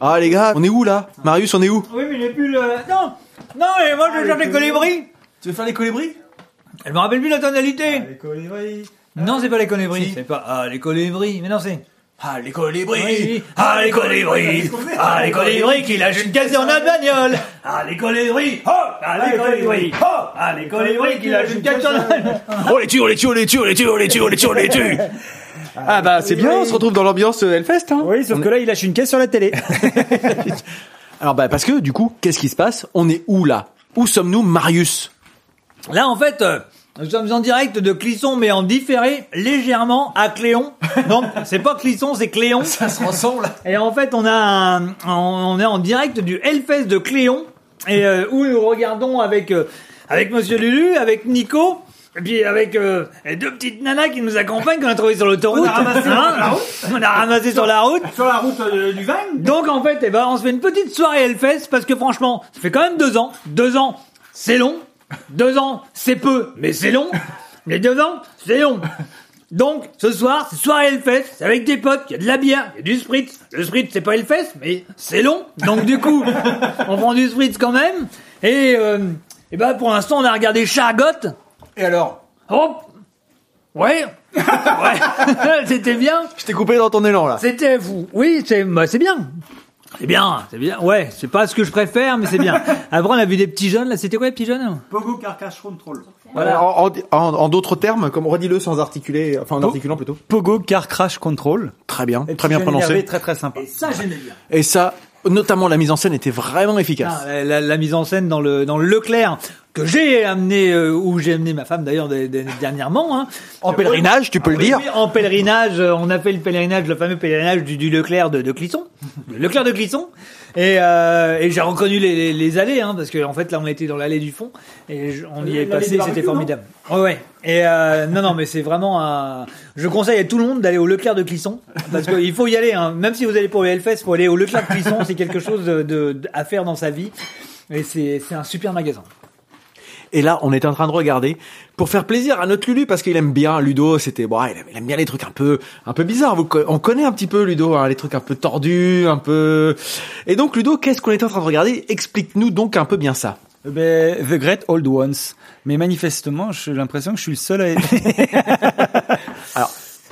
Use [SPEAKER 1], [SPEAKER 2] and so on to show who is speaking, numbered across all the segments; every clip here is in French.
[SPEAKER 1] Ah les gars, on est où là Marius, on est où
[SPEAKER 2] Oui, mais il n'est plus le. Non Non, mais moi je cherche les colibris
[SPEAKER 1] Tu veux faire les colibris
[SPEAKER 2] Elle me rappelle plus la tonalité
[SPEAKER 3] Les colibris.
[SPEAKER 2] Non, c'est pas les colibris. C'est pas. Ah, les colibris. Mais non, c'est.
[SPEAKER 1] Ah les colibris
[SPEAKER 2] Oui. Ah, les colibris Ah, les colibris qui lâchent une caisse dans la bagnole Ah, les colibris Oh Ah, les colibris Oh Ah, les colibris qui lâchent une caisse dans la bagnole
[SPEAKER 1] On les tue, on les tue, on les tue, on les tue, on les tue, on les tue, on les tue Ah bah c'est bien, on se retrouve dans l'ambiance euh, Hellfest hein.
[SPEAKER 3] Oui, sauf que là, il lâche une caisse sur la télé.
[SPEAKER 1] Alors bah parce que du coup, qu'est-ce qui se passe? On est où là? Où sommes-nous Marius?
[SPEAKER 2] Là, en fait, euh, nous sommes en direct de Clisson, mais en différé légèrement à Cléon. Donc, c'est pas Clisson, c'est Cléon.
[SPEAKER 1] Ça se ressemble
[SPEAKER 2] Et en fait, on a un- on est en direct du Hellfest de Cléon et euh, où nous regardons avec euh, avec Monsieur Lulu, avec Nico. Et puis avec euh, deux petites nanas qui nous accompagnent qu'on a trouvées sur l'autoroute.
[SPEAKER 3] On a ramassé sur la route.
[SPEAKER 2] On a ramassé sur la route.
[SPEAKER 3] sur la route euh, du vin.
[SPEAKER 2] Donc en fait, eh ben, on se fait une petite soirée Hellfest parce que franchement, ça fait quand même deux ans. Deux ans, c'est long. Deux ans, c'est peu, mais c'est long. Mais deux ans, c'est long. Donc, ce soir, c'est soirée Hellfest, c'est avec des potes, il y a de la bière, il y a du spritz. Le spritz, c'est pas Hellfest, mais c'est long. Donc du coup, on prend du spritz quand même. Et, euh, et ben, pour l'instant, on a regardé Chargotte.
[SPEAKER 1] Et alors?
[SPEAKER 2] Oh Ouais Ouais C'était bien
[SPEAKER 1] Je t'ai coupé dans ton élan là.
[SPEAKER 2] c'était vous. Oui, c'est bah, c'est bien. C'est bien, c'est bien. Ouais, c'est pas ce que je préfère, mais c'est bien. Après, on a vu des petits jeunes, là. C'était quoi, les petits jeunes
[SPEAKER 3] Pogo Carcass Control.
[SPEAKER 1] Voilà. En, en- en- en d'autres termes, comme redis-le sans articuler, enfin en articulant plutôt.
[SPEAKER 3] Pogo Car Crash Control.
[SPEAKER 1] Très bien,
[SPEAKER 3] Et
[SPEAKER 1] très bien
[SPEAKER 3] jeune énervé,
[SPEAKER 1] prononcé.
[SPEAKER 3] Très très sympa.
[SPEAKER 2] Ça, j'aimais bien.
[SPEAKER 1] Et ça, notamment la mise en scène était vraiment efficace.
[SPEAKER 2] Ah, la, la- la mise en scène dans le dans le Leclerc que j'ai amené euh, où j'ai amené ma femme d'ailleurs des- des- dernièrement. Hein.
[SPEAKER 1] En pèlerinage, tu peux le
[SPEAKER 2] Oui,
[SPEAKER 1] dire.
[SPEAKER 2] oui, en pèlerinage, euh, on a fait le pèlerinage, le fameux pèlerinage du, du Leclerc de, de Clisson, le Leclerc de Clisson, et, euh, et j'ai reconnu les, les, les allées, hein, parce qu'en fait là on était dans l'allée du fond et je- on y est
[SPEAKER 3] L'allée
[SPEAKER 2] passé,
[SPEAKER 3] barbecues,
[SPEAKER 2] c'était formidable. Ouais, ouais. Et euh, non, non, mais c'est vraiment un. Je conseille à tout le monde d'aller au Leclerc de Clisson, parce qu'il faut y aller. Hein. Même si vous allez pour le Hellfest, faut aller au Leclerc de Clisson. C'est quelque chose de, de- de- à faire dans sa vie, et c'est c'est un super magasin.
[SPEAKER 1] Et là, on était en train de regarder pour faire plaisir à notre Lulu parce qu'il aime bien Ludo. C'était bon, il aime, bien les trucs un peu, un peu bizarres. On connaît un petit peu Ludo, hein, les trucs un peu tordus, un peu. Et donc Ludo, qu'est-ce qu'on était en train de regarder? Explique-nous donc un peu bien ça.
[SPEAKER 3] Eh Ben, The Great Old Ones. Mais manifestement, j'ai l'impression que je suis le seul à aimer.
[SPEAKER 1] Alors,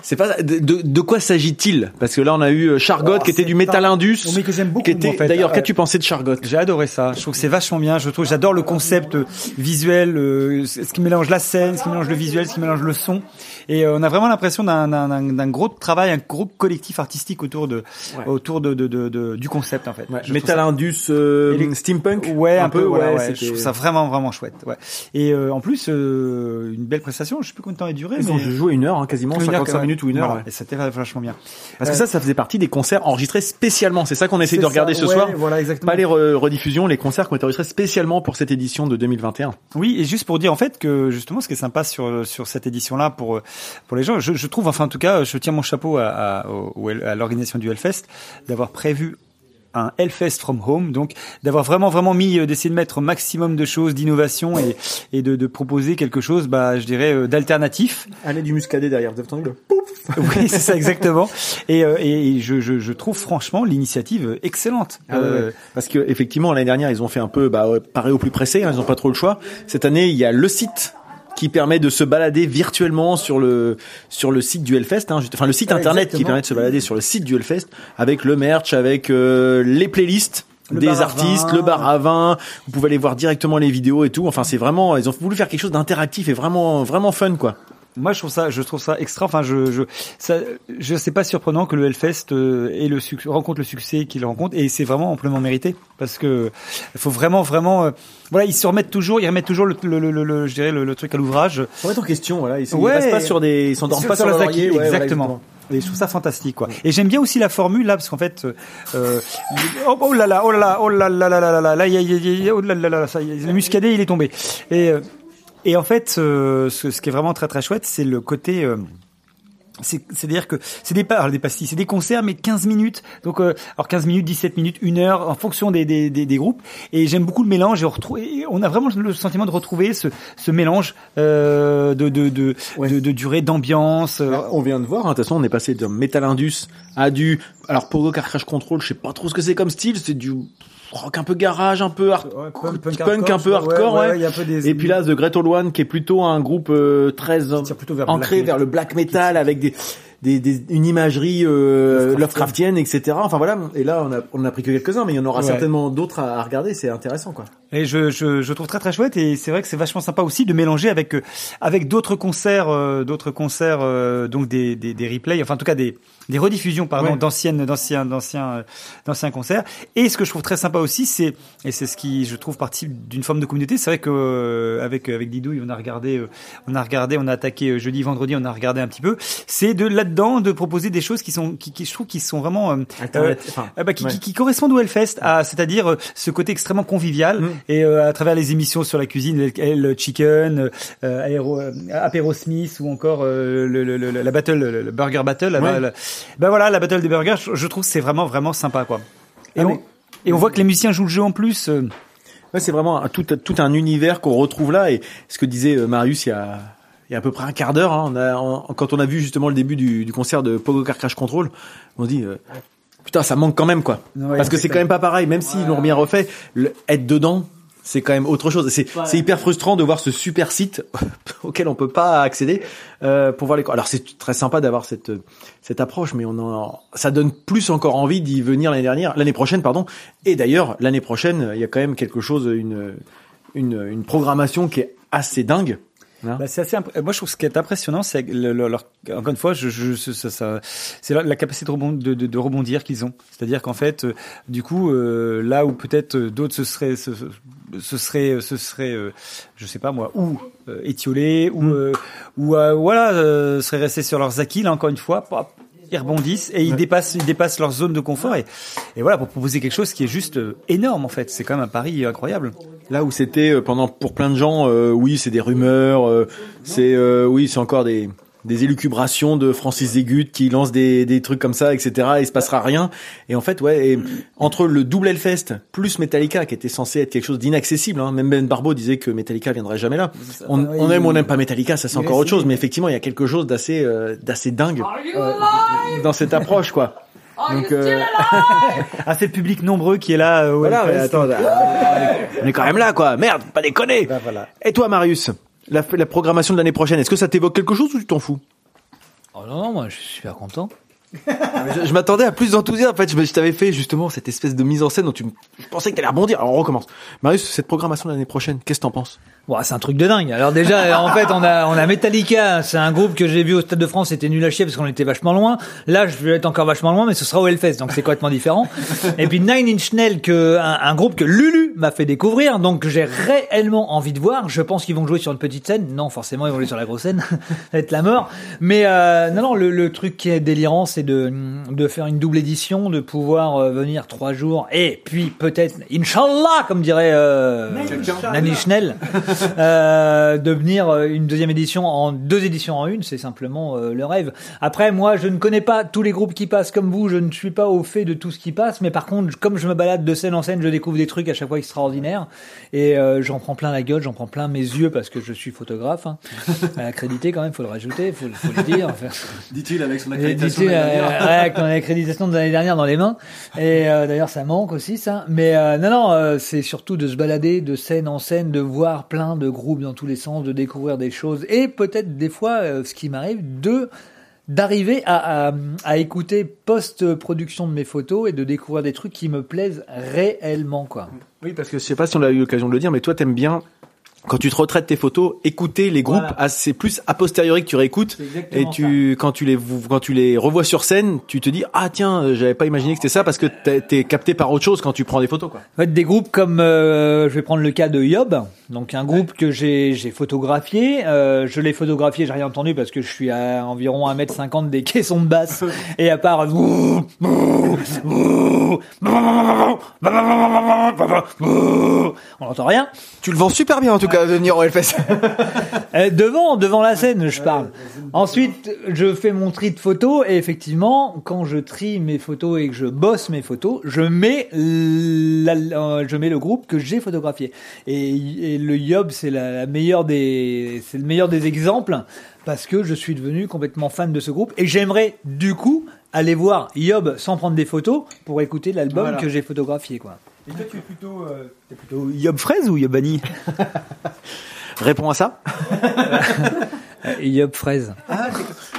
[SPEAKER 1] c'est pas de, quoi s'agit-il? Parce que là, on a eu euh, Chargotte
[SPEAKER 3] Oh,
[SPEAKER 1] qui était du Metal
[SPEAKER 3] pas-
[SPEAKER 1] Indus.
[SPEAKER 3] Mais que j'aime beaucoup, en fait.
[SPEAKER 1] D'ailleurs,
[SPEAKER 3] Euh,
[SPEAKER 1] qu'as-tu pensé de Chargotte?
[SPEAKER 3] J'ai adoré ça. Je trouve que c'est vachement bien. Je trouve, j'adore le concept euh, visuel, euh, ce qui mélange la scène, ce qui mélange le visuel, ce qui mélange le son. Et on a vraiment l'impression d'un, gros travail, un gros collectif artistique autour de,
[SPEAKER 1] Ouais.
[SPEAKER 3] autour de, de, de, de- du concept en fait.
[SPEAKER 1] Metal Indus, euh,
[SPEAKER 3] les-
[SPEAKER 1] steampunk?
[SPEAKER 3] Ouais, un, peu, ouais,
[SPEAKER 1] c'était-
[SPEAKER 3] Je trouve ça vraiment, vraiment chouette. Ouais. Et euh, en plus, euh, une belle prestation. Je sais plus combien de temps elle
[SPEAKER 1] Ils ont
[SPEAKER 3] mais
[SPEAKER 1] joué une heure, hein, quasiment
[SPEAKER 3] Une heure,
[SPEAKER 1] 55
[SPEAKER 3] ouais.
[SPEAKER 1] minutes ou une heure.
[SPEAKER 3] Voilà.
[SPEAKER 1] ouais.
[SPEAKER 3] Et c'était vachement bien.
[SPEAKER 1] Parce que ça, ça faisait partie des concerts enregistrés spécialement. C'est ça qu'on essaie de regarder
[SPEAKER 3] ça,
[SPEAKER 1] ce
[SPEAKER 3] ouais,
[SPEAKER 1] soir.
[SPEAKER 3] Voilà, exactement.
[SPEAKER 1] Pas les re- rediffusions, les concerts qui ont été enregistrés spécialement pour cette édition de 2021.
[SPEAKER 3] Oui, et juste pour dire en fait que justement ce qui est sympa sur sur cette édition là pour pour les gens, je, je trouve enfin en tout cas, je tiens mon chapeau à à, à l'organisation du Hellfest d'avoir prévu un Hellfest from home, donc d'avoir vraiment vraiment mis euh, d'essayer de mettre un maximum de choses, d'innovation et et de, de proposer quelque chose, bah je dirais euh, d'alternatif.
[SPEAKER 1] Allez du muscadet derrière, vous avez entendu le
[SPEAKER 3] oui, c'est ça exactement. Et euh, et je, je je trouve franchement l'initiative excellente.
[SPEAKER 1] Ah
[SPEAKER 3] Euh,
[SPEAKER 1] ouais. Parce que effectivement l'année dernière ils ont fait un peu bah, pareil au plus pressé, hein, ils ont pas trop le choix. Cette année il y a le site qui permet de se balader virtuellement sur le sur le site du Hellfest, hein, enfin le site internet qui permet de se balader sur le site du Hellfest avec le merch, avec euh, les playlists
[SPEAKER 3] Le
[SPEAKER 1] des artistes, le bar à vin. Vous pouvez aller voir directement les vidéos et tout. Enfin c'est vraiment ils ont voulu faire quelque chose d'interactif et vraiment vraiment fun quoi.
[SPEAKER 3] Moi, je trouve ça, je trouve ça extra. Enfin, je, je, ça, je sais pas surprenant que le Hellfest euh, ait le rencontre le succès qu'il rencontre, et c'est vraiment amplement mérité parce que il faut vraiment, vraiment, euh, voilà, ils se remettent toujours, ils remettent toujours le, le, le, le- je dirais le, le truc à l'ouvrage.
[SPEAKER 1] Faut mettre en question voilà, ils,
[SPEAKER 3] Ouais.
[SPEAKER 1] restent pas sur des ils s'endorment pas sur,
[SPEAKER 3] sur la
[SPEAKER 1] laurier, voilà,
[SPEAKER 3] exactement. Et je trouve ça fantastique, quoi. Et j'aime bien aussi la formule là, parce qu'en fait, euh, oh, oh là là, oh là là, oh là là là là là là, là, oh là là là, ça, y est, le muscadet, il est tombé. Et euh, et en fait, euh, ce, ce qui est vraiment très très chouette, c'est le côté euh, c'est c'est à dire que c'est des des pastilles c'est des concerts mais 15 minutes donc euh, alors 15 minutes 17 minutes une heure en fonction des des, des, des groupes et j'aime beaucoup le mélange et on retrouve et on a vraiment le sentiment de retrouver ce ce mélange euh, de de de,
[SPEAKER 1] Ouais.
[SPEAKER 3] de, de durée d'ambiance euh,
[SPEAKER 1] On vient de voir, hein, de toute façon, on est passé de Metal Indus à du. Alors, Pogo Car Crash Control, je sais pas trop ce que c'est comme style, c'est du rock un peu garage, un peu hard...
[SPEAKER 3] Ouais,
[SPEAKER 1] punk,
[SPEAKER 3] punk
[SPEAKER 1] un peu
[SPEAKER 3] hardcore, ouais,
[SPEAKER 1] ouais.
[SPEAKER 3] ouais, il y a un peu des-
[SPEAKER 1] Et puis là, The Great Old One, qui est plutôt un groupe euh, très
[SPEAKER 3] vers
[SPEAKER 1] ancré
[SPEAKER 3] black
[SPEAKER 1] vers le black metal avec des, des, des- une imagerie euh,
[SPEAKER 3] Lovecraftienne.
[SPEAKER 1] Etc. Enfin voilà. Et là, on a on a pris que quelques uns, mais il y en aura
[SPEAKER 3] Ouais.
[SPEAKER 1] certainement d'autres à, à regarder. C'est intéressant, quoi.
[SPEAKER 3] Et je, je, je trouve très très chouette et c'est vrai que c'est vachement sympa aussi de mélanger avec euh, avec d'autres concerts euh, d'autres concerts euh, donc des, des des replays enfin en tout cas des des rediffusions pardon
[SPEAKER 1] Ouais.
[SPEAKER 3] d'anciennes d'anciens d'anciens euh, d'anciens concerts et ce que je trouve très sympa aussi c'est et c'est ce qui je trouve partie d'une forme de communauté c'est vrai que euh, avec avec Didouille on a regardé euh, on a regardé on a attaqué euh, jeudi vendredi on a regardé un petit peu c'est de là-dedans de proposer des choses qui sont qui, qui je trouve qui sont vraiment euh,
[SPEAKER 1] Internet,
[SPEAKER 3] euh,
[SPEAKER 1] enfin,
[SPEAKER 3] ah bah, qui,
[SPEAKER 1] ouais.
[SPEAKER 3] qui, qui correspondent au Hellfest, à, c'est-à-dire euh, ce côté extrêmement convivial
[SPEAKER 1] Mm.
[SPEAKER 3] et euh, à travers les émissions sur la cuisine, le, le chicken, euh, aéro, euh, apéro Smith ou encore euh, le, le- le- la battle, le, burger battle.
[SPEAKER 1] Ouais.
[SPEAKER 3] la- ben voilà, la battle des burgers, je, trouve que c'est vraiment vraiment sympa quoi. Et,
[SPEAKER 1] Ah,
[SPEAKER 3] on,
[SPEAKER 1] mais-
[SPEAKER 3] et on voit que les musiciens jouent le jeu en plus. euh,
[SPEAKER 1] Ouais, c'est vraiment un- tout, tout un univers qu'on retrouve là. Et ce que disait euh, Marius il y a, il y a à peu près un quart d'heure, hein, on a, en- quand on a vu justement le début du, du concert de Pogo Car Crash Control, on dit euh, putain ça manque quand même quoi.
[SPEAKER 3] Ouais,
[SPEAKER 1] Parce que
[SPEAKER 3] c'est
[SPEAKER 1] quand même pas pareil, même s'ils l'ont bien refait, le- être dedans. C'est quand même autre chose. C'est hyper frustrant de voir ce super site auquel on peut pas accéder euh, pour voir les. Alors c'est très sympa d'avoir cette cette approche, mais on en, ça donne plus encore envie d'y venir l'année dernière, l'année prochaine pardon. Et d'ailleurs l'année prochaine, il y a quand même quelque chose, une une, une programmation qui est assez dingue. Hein
[SPEAKER 3] Bah, c'est assez imp- moi je trouve ce qui est impressionnant c'est le, le- leur- encore une fois je, je ça, ça- c'est la, la capacité de, rebond- de, de, de rebondir qu'ils ont c'est-à-dire qu'en fait euh, du coup euh, là où peut-être euh, d'autres se seraient se, se seraient se seraient euh, je sais pas moi ou euh, étiolés ou euh, ou euh, voilà euh, seraient restés sur leurs acquis là encore une fois pop, ils rebondissent et ils dépassent ils dépassent leur zone de confort et, et voilà pour proposer quelque chose qui est juste énorme en fait. C'est quand même un pari incroyable.
[SPEAKER 1] Là où c'était pendant pour plein de gens, euh, oui, c'est des rumeurs, euh, c'est euh, oui, c'est encore des des élucubrations de Francis Zégut qui lance des, des trucs comme ça, etc. Et il se passera rien. Et en fait, ouais, et entre le double Hellfest plus Metallica, qui était censé être quelque chose d'inaccessible, hein, même Ben Barbeau disait que Metallica viendrait jamais là. On, on aime ou on n'aime pas Metallica, ça c'est encore autre chose. Mais effectivement, il y a quelque chose d'assez euh, d'assez dingue euh, dans cette approche, quoi. Donc, euh,
[SPEAKER 3] ah c'est le public nombreux qui est là euh,
[SPEAKER 1] voilà, mais attends, on est- on est quand même là, quoi. Merde, pas déconner.
[SPEAKER 3] Bah, voilà.
[SPEAKER 1] Et toi, Marius, la, la programmation de l'année prochaine, est-ce que ça t'évoque quelque chose ou tu t'en fous?
[SPEAKER 2] Oh non, moi je suis super content.
[SPEAKER 1] Je, je m'attendais à plus d'enthousiasme. En fait, je, me- je t'avais fait justement cette espèce de mise en scène dont tu pensais que t'allais rebondir. Alors on recommence. Marius, cette programmation de l'année prochaine, qu'est-ce que t'en penses?
[SPEAKER 2] Bon, c'est un truc de dingue. Alors déjà, en fait, on a on a Metallica. C'est un groupe que j'ai vu au Stade de France. C'était nul à chier parce qu'on était vachement loin. Là, je vais être encore vachement loin, mais ce sera au Hellfest, donc c'est complètement différent. Et puis Nine Inch Nails, que un, un groupe que Lulu m'a fait découvrir, donc que j'ai réellement envie de voir. Je pense qu'ils vont jouer sur une petite scène. Non, forcément, ils vont jouer sur la grosse scène. ça va être la mort. Mais euh, non, non, le, le truc qui est délirant, c'est de de faire une double édition, de pouvoir euh, venir trois jours et puis peut-être, Inch'Allah, comme dirait euh, Nine Inch Nails, euh, de venir euh, une deuxième édition en deux éditions en une, c'est simplement euh, le rêve. Après, moi, je ne connais pas tous les groupes qui passent comme vous, je ne suis pas au fait de tout ce qui passe, mais par contre, comme je me balade de scène en scène, je découvre des trucs à chaque fois extraordinaires et euh, j'en prends plein la gueule, j'en prends plein mes yeux parce que je suis photographe, hein. accrédité quand même, faut le rajouter, faut, faut le dire. Enfin,
[SPEAKER 1] Dit-il avec son
[SPEAKER 2] euh, ouais, avec mon accréditation de l'année dernière dans les mains. Et euh, d'ailleurs, ça manque aussi, ça. Mais euh, non, non, euh, c'est surtout de se balader de scène en scène, de voir plein de groupes dans tous les sens, de découvrir des choses. Et peut-être des fois, euh, ce qui m'arrive, de d'arriver à, à, à écouter post-production de mes photos et de découvrir des trucs qui me plaisent réellement, quoi.
[SPEAKER 1] Oui, parce que je sais pas si on a eu l'occasion de le dire, mais toi, t'aimes bien quand tu te retraites tes photos, écouter les groupes,
[SPEAKER 2] Voilà.
[SPEAKER 1] c'est plus a posteriori que tu réécoutes. Et tu, quand tu les, quand tu les revois sur scène, tu te dis, ah tiens, euh, j'avais pas imaginé que c'était ça parce que t'es, capté par autre chose quand tu prends des photos, quoi.
[SPEAKER 2] En fait, des groupes comme, euh, je vais prendre le cas de Yob, donc un groupe que j'ai j'ai photographié. Euh, je l'ai photographié, j'ai rien entendu parce que je suis à environ 1m50 des caissons de basse. Et à part... On n'entend rien.
[SPEAKER 1] Tu le vends super bien en tout cas. De venir au Hellfest.
[SPEAKER 2] Euh, devant, devant la scène, je parle. Ensuite, je fais mon tri de photos et effectivement, quand je trie mes photos et que je bosse mes photos, je mets, la- je mets le groupe que j'ai photographié. Et, et le Yob, c'est la, la meilleure des, c'est le meilleur des exemples parce que je suis devenu complètement fan de ce groupe et j'aimerais du coup aller voir Yob sans prendre des photos pour écouter l'album
[SPEAKER 1] Voilà.
[SPEAKER 2] que j'ai photographié, quoi.
[SPEAKER 3] Et toi, tu es plutôt, euh, t'es plutôt Yob Fraise ou Yobani
[SPEAKER 1] Réponds à ça.
[SPEAKER 2] Yob fraise.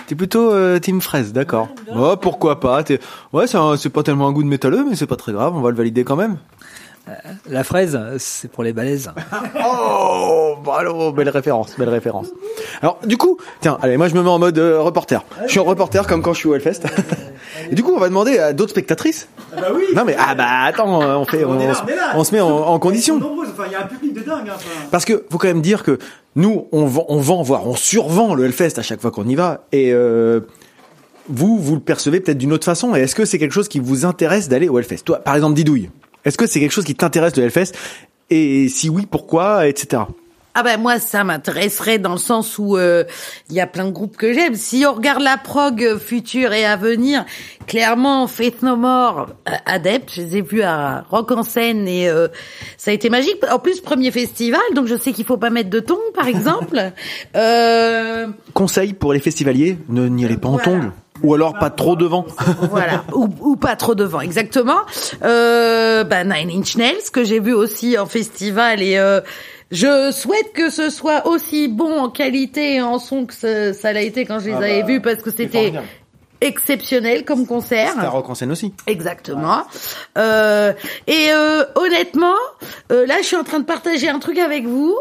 [SPEAKER 1] T'es plutôt euh, team fraise, d'accord. Ouais, pourquoi pas. T'es... Ouais, c'est pas tellement un goût de métalleux, mais c'est pas très grave. On va le valider quand même.
[SPEAKER 2] La fraise, c'est pour les balaises.
[SPEAKER 1] Oh, bravo, belle référence, belle référence. Alors, du coup, tiens, allez, moi je me mets en mode euh, reporter. Je suis en reporter comme quand je suis au Hellfest. Et du coup, on va demander à d'autres spectatrices.
[SPEAKER 3] Bah oui.
[SPEAKER 1] Non mais ah bah attends, euh, on fait, on,
[SPEAKER 3] On est là,
[SPEAKER 1] se-
[SPEAKER 3] on est là.
[SPEAKER 1] on se met en, en condition.
[SPEAKER 3] Enfin, il y a un public de dingue. Hein, enfin.
[SPEAKER 1] Parce que faut quand même dire que nous, on vend, on vend, voire on survend le Hellfest à chaque fois qu'on y va. Et euh, vous, vous le percevez peut-être d'une autre façon. Et est-ce que c'est quelque chose qui vous intéresse d'aller au Hellfest? Toi, par exemple, Didouille, est-ce que c'est quelque chose qui t'intéresse le Hellfest? Et si oui, pourquoi, etc.
[SPEAKER 4] Ah ben moi ça m'intéresserait dans le sens où euh, il y a plein de groupes que j'aime. Si on regarde la prog future et à venir, clairement Faith No More, euh, adepte, je les ai vus à Rock en scène et euh, ça a été magique. En plus premier festival, donc je sais qu'il faut pas mettre de tongs par exemple.
[SPEAKER 1] Conseil pour les festivaliers, ne n'y allez pas en tongs. Ou alors pas trop devant.
[SPEAKER 4] voilà, ou, ou pas trop devant, exactement. Euh, bah, Nine Inch Nails que j'ai vu aussi en festival et euh, je souhaite que ce soit aussi bon en qualité et en son que ce- ça l'a été quand je les
[SPEAKER 1] Ah
[SPEAKER 4] avais
[SPEAKER 1] bah,
[SPEAKER 4] vus parce que c'était. Exceptionnel comme concert.
[SPEAKER 1] À Rock en scène aussi.
[SPEAKER 4] Exactement. Euh, et euh, honnêtement, euh, là, je suis en train de partager un truc avec vous.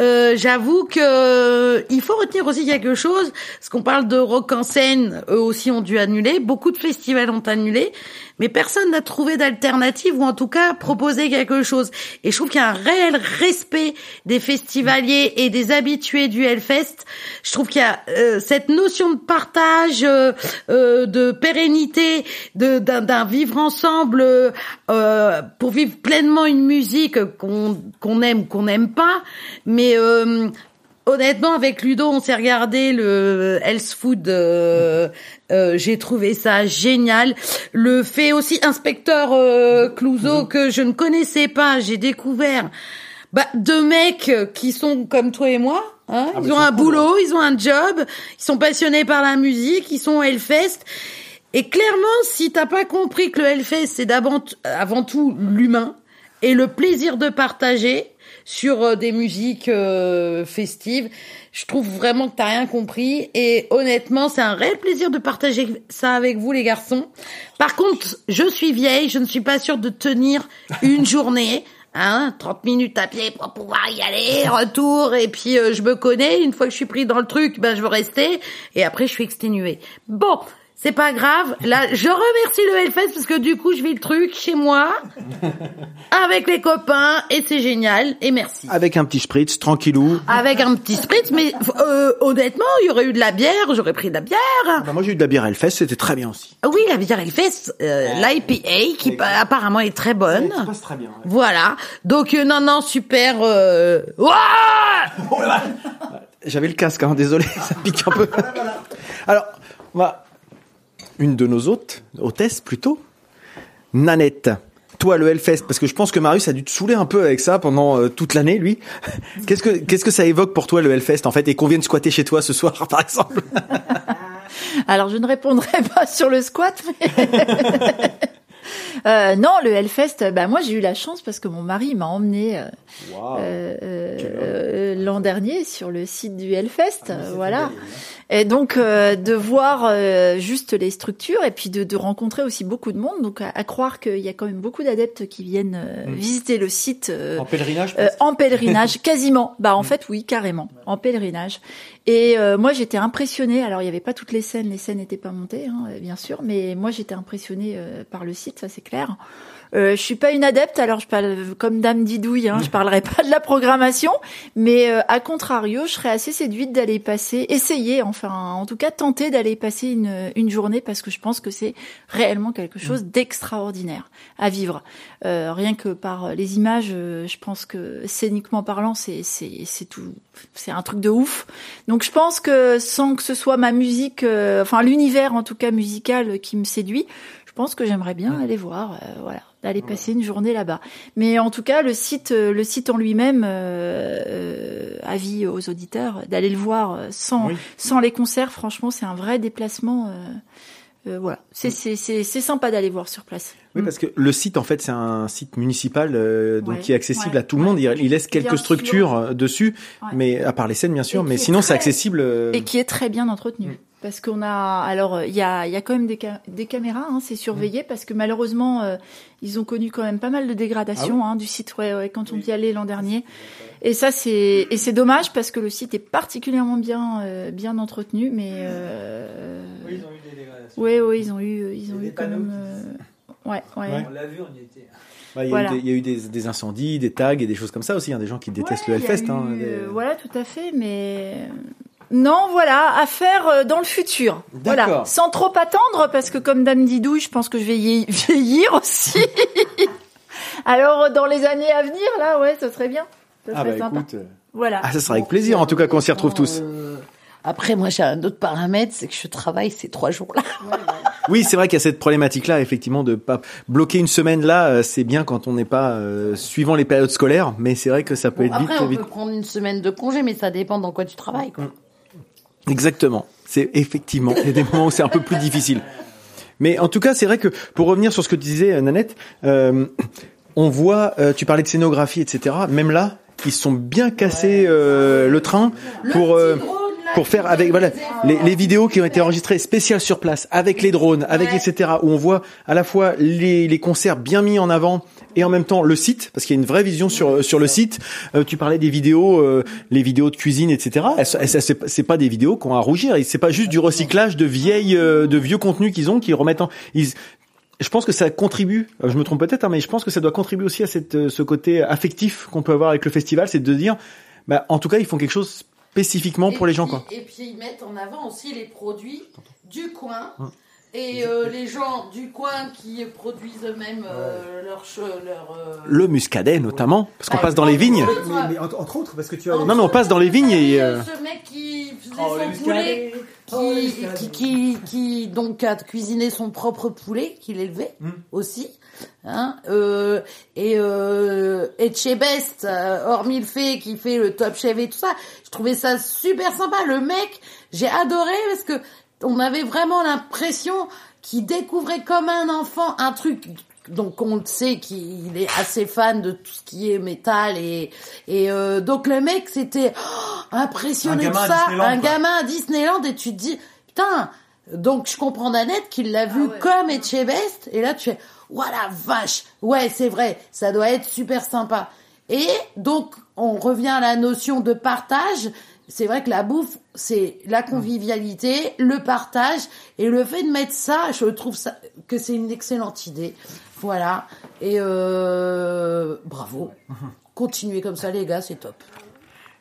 [SPEAKER 4] Euh, J'avoue que il faut retenir aussi quelque chose, parce qu'on parle de rock en scène, eux aussi ont dû annuler, beaucoup de festivals ont annulé, mais personne n'a trouvé d'alternative ou en tout cas proposé quelque chose. Et je trouve qu'il y a un réel respect des festivaliers et des habitués du Hellfest. Je trouve qu'il y a euh, cette notion de partage, euh, euh, de pérennité, de d'un vivre ensemble euh, pour vivre pleinement une musique qu'on qu'on aime qu'on n'aime pas, mais euh, Honnêtement, avec Ludo, on s'est regardé le Health Food. euh, euh, J'ai trouvé ça génial. Le fait aussi inspecteur euh, Clouseau que je ne connaissais pas, j'ai découvert. Bah, deux mecs qui sont comme toi et moi. Hein, ils ont un boulot, ils ont un job, ils sont passionnés par la musique, ils sont Hellfest. Et clairement, si t'as pas compris que le Hellfest, c'est avant tout l'humain et le plaisir de partager sur euh, des musiques euh, festives, je trouve vraiment que t'as rien compris. Et honnêtement, c'est un réel plaisir de partager ça avec vous, les garçons. Par contre, je suis vieille, je ne suis pas sûre de tenir une journée. Hein, 30 minutes à pied pour pouvoir y aller, retour, et puis euh, je me connais, une fois que je suis pris dans le truc, ben je veux rester, et après je suis exténuée. Bon, c'est pas grave, là je remercie le Hellfest parce que du coup je vis le truc chez moi, avec les copains, et c'est génial, et merci.
[SPEAKER 1] Avec un petit spritz, tranquillou.
[SPEAKER 4] Avec un petit spritz, mais euh, honnêtement, il y aurait eu de la bière, j'aurais pris de la bière.
[SPEAKER 1] Bah, moi j'ai eu de la bière Hellfest, c'était très bien aussi.
[SPEAKER 4] Oui, la bière Hellfest, euh, l'IPA, qui pa- apparemment est très bonne.
[SPEAKER 1] très bien.
[SPEAKER 4] Voilà. Donc euh, non non super. Euh... Ouah
[SPEAKER 1] J'avais le casque, hein, désolé, ça pique un peu. Alors, on va... une de nos hôtes, hôtesse plutôt, Nanette. Toi, le Hellfest, parce que je pense que Marius a dû te saouler un peu avec ça pendant euh, toute l'année, lui. Qu'est-ce que qu'est-ce que ça évoque pour toi le Hellfest en fait, et qu'on vienne squatter chez toi ce soir, par exemple?
[SPEAKER 5] Alors, je ne répondrai pas sur le squat. mais- Euh, non, le Hellfest, bah moi j'ai eu la chance parce que mon mari m'a emmené euh, euh, euh, l'an dernier sur le site du Hellfest, euh, voilà. Et donc euh, de voir euh, juste les structures et puis de, de rencontrer aussi beaucoup de monde, donc à, à croire qu'il y a quand même beaucoup d'adeptes qui viennent euh, visiter le site euh,
[SPEAKER 1] pèlerinage
[SPEAKER 5] euh, en pèlerinage, quasiment. Bah en fait oui, carrément, en pèlerinage. Et euh, moi j'étais impressionnée. Alors il y avait pas toutes les scènes, les scènes n'étaient pas montées, hein, bien sûr, mais moi j'étais impressionnée euh, par le site, ça c'est clair. Euh, je suis pas une adepte, alors je parle comme Dame Didouille, hein, je parlerai pas de la programmation, mais euh, à contrario, je serais assez séduite d'aller passer, essayer, enfin, en tout cas, tenter d'aller passer une, une journée parce que je pense que c'est réellement quelque chose d'extraordinaire à vivre. Euh, rien que par les images, euh, je pense que scéniquement parlant, c'est c'est c'est tout, c'est un truc de ouf. Donc je pense que sans que ce soit ma musique, euh, enfin l'univers en tout cas musical qui me séduit, je pense que j'aimerais bien aller voir, euh, voilà, d'aller passer une journée là-bas. Mais en tout cas, le site, euh, le site en lui-même, euh, euh, avis aux auditeurs, d'aller le voir sans
[SPEAKER 1] Oui.
[SPEAKER 5] sans les concerts, franchement, c'est un vrai déplacement. euh, euh, voilà, c'est c'est c'est c'est sympa d'aller voir sur place.
[SPEAKER 1] Oui, parce que le site, en fait, c'est un site municipal, euh, donc
[SPEAKER 5] Ouais.
[SPEAKER 1] qui est accessible
[SPEAKER 5] Ouais.
[SPEAKER 1] à tout le monde. Il, il laisse quelques
[SPEAKER 5] Bien
[SPEAKER 1] structures
[SPEAKER 5] sûr.
[SPEAKER 1] euh, dessus,
[SPEAKER 5] Ouais.
[SPEAKER 1] mais à part les scènes, bien sûr. Mais sinon, c'est accessible. euh,
[SPEAKER 5] et qui est très bien entretenu. Parce qu'on a, alors il y a, il y a quand même des, ca- des caméras, hein, c'est surveillé parce que malheureusement euh, ils ont connu quand même pas mal de dégradation hein, du site ouais, ouais, quand on y allait l'an dernier. Et ça c'est et c'est dommage parce que le site est particulièrement bien euh, bien entretenu, mais euh,
[SPEAKER 2] Oui, ils ont eu des dégradations.
[SPEAKER 5] ouais ouais ils ont eu ils ont
[SPEAKER 2] Des
[SPEAKER 5] eu quand
[SPEAKER 2] panneaux
[SPEAKER 5] même
[SPEAKER 2] qui
[SPEAKER 5] euh, ouais ouais.
[SPEAKER 1] Ouais.
[SPEAKER 2] On l'a vu, on y était.
[SPEAKER 1] bah, il y a
[SPEAKER 5] Voilà.
[SPEAKER 1] eu, des, il y a eu des, des incendies, des tags et des choses comme ça aussi. Hein, des gens qui détestent
[SPEAKER 5] Ouais,
[SPEAKER 1] le
[SPEAKER 5] il
[SPEAKER 1] Hellfest. Hein, des-
[SPEAKER 5] Voilà, tout à fait, mais non, voilà, à faire euh, dans le futur. Voilà,
[SPEAKER 1] D'accord.
[SPEAKER 5] sans trop attendre, parce que comme Dame Didouille, je pense que je vais y vieillir aussi. Alors, dans les années à venir, là, ouais, ce serait bien. Ça
[SPEAKER 1] Ah
[SPEAKER 5] serait
[SPEAKER 1] bah
[SPEAKER 5] sympa.
[SPEAKER 1] écoute, euh,
[SPEAKER 5] Voilà.
[SPEAKER 1] ah, ça sera avec plaisir en tout cas qu'on s'y retrouve tous.
[SPEAKER 4] Euh, Après, moi, j'ai un autre paramètre, c'est que je travaille ces trois jours-là.
[SPEAKER 1] Oui, c'est vrai qu'il y a cette problématique-là, effectivement, de pas bloquer une semaine là. euh, C'est bien quand on n'est pas euh, suivant les périodes scolaires, mais c'est vrai que ça peut
[SPEAKER 4] Bon,
[SPEAKER 1] être vite,
[SPEAKER 4] après, on
[SPEAKER 1] vite.
[SPEAKER 4] peut prendre une semaine de congé, mais ça dépend dans quoi tu travailles. Quoi.
[SPEAKER 1] Exactement. C'est effectivement, il y a des moments où c'est un peu plus difficile. Mais en tout cas, c'est vrai que pour revenir sur ce que tu disais, euh, Nanette, euh, on voit, euh, tu parlais de scénographie, etc. Même là, ils sont bien cassés euh, le train pour euh, pour faire avec voilà les, les vidéos qui ont été enregistrées spéciales sur place avec les drones, avec
[SPEAKER 4] Ouais.
[SPEAKER 1] etc. Où on voit à la fois les, les concerts bien mis en avant et en même temps le site parce qu'il y a une vraie vision sur sur le site. Euh, tu parlais des vidéos, euh, les vidéos de cuisine, etc. C'est pas- des vidéos qu'on a à rougir. C'est pas juste du recyclage de vieilles euh, de vieux contenus qu'ils ont qui remettent en. Ils, je pense que ça contribue, euh, je me trompe peut-être, hein, mais je pense que ça doit contribuer aussi à cette, euh, ce côté affectif qu'on peut avoir avec le festival, c'est de dire, bah, en tout cas, ils font quelque chose spécifiquement pour
[SPEAKER 4] Et
[SPEAKER 1] les gens,
[SPEAKER 4] puis-
[SPEAKER 1] quoi.
[SPEAKER 4] Et puis ils mettent en avant aussi les produits du coin.
[SPEAKER 1] Hum.
[SPEAKER 4] Et euh, les gens du coin qui produisent eux-mêmes euh, leur, che- leur euh,
[SPEAKER 1] Le muscadet, notamment, parce qu'on passe dans les vignes.
[SPEAKER 3] Mais, mais entre, entre autres, parce que tu as.
[SPEAKER 1] Non, mais on passe dans les vignes et, euh,
[SPEAKER 4] Ce mec qui faisait
[SPEAKER 2] Oh,
[SPEAKER 4] son poulet, qui,
[SPEAKER 2] Oh,
[SPEAKER 4] qui, qui, qui, donc a cuisiné son propre poulet qu'il élevait
[SPEAKER 1] Hmm.
[SPEAKER 4] aussi. Hein, euh, et euh, Etchebest, euh, hormis le fait qu'il fait le top chef et tout ça, je trouvais ça super sympa. Le mec, j'ai adoré parce que on avait vraiment l'impression qu'il découvrait comme un enfant un truc. Donc on le sait qu'il est assez fan de tout ce qui est métal et et euh, donc le mec c'était oh, impressionné de ça, un gamin à Disneyland et tu te dis putain donc je comprends Nanette qu'il l'a vu comme Etchebest et là tu fais voilà vache ouais c'est vrai ça doit être super sympa et donc on revient à la notion de partage c'est vrai que la bouffe, c'est la convivialité, le partage et le fait de mettre ça, je trouve ça que c'est une excellente idée. Voilà. Et euh, bravo. Continuez comme ça, les gars, c'est top.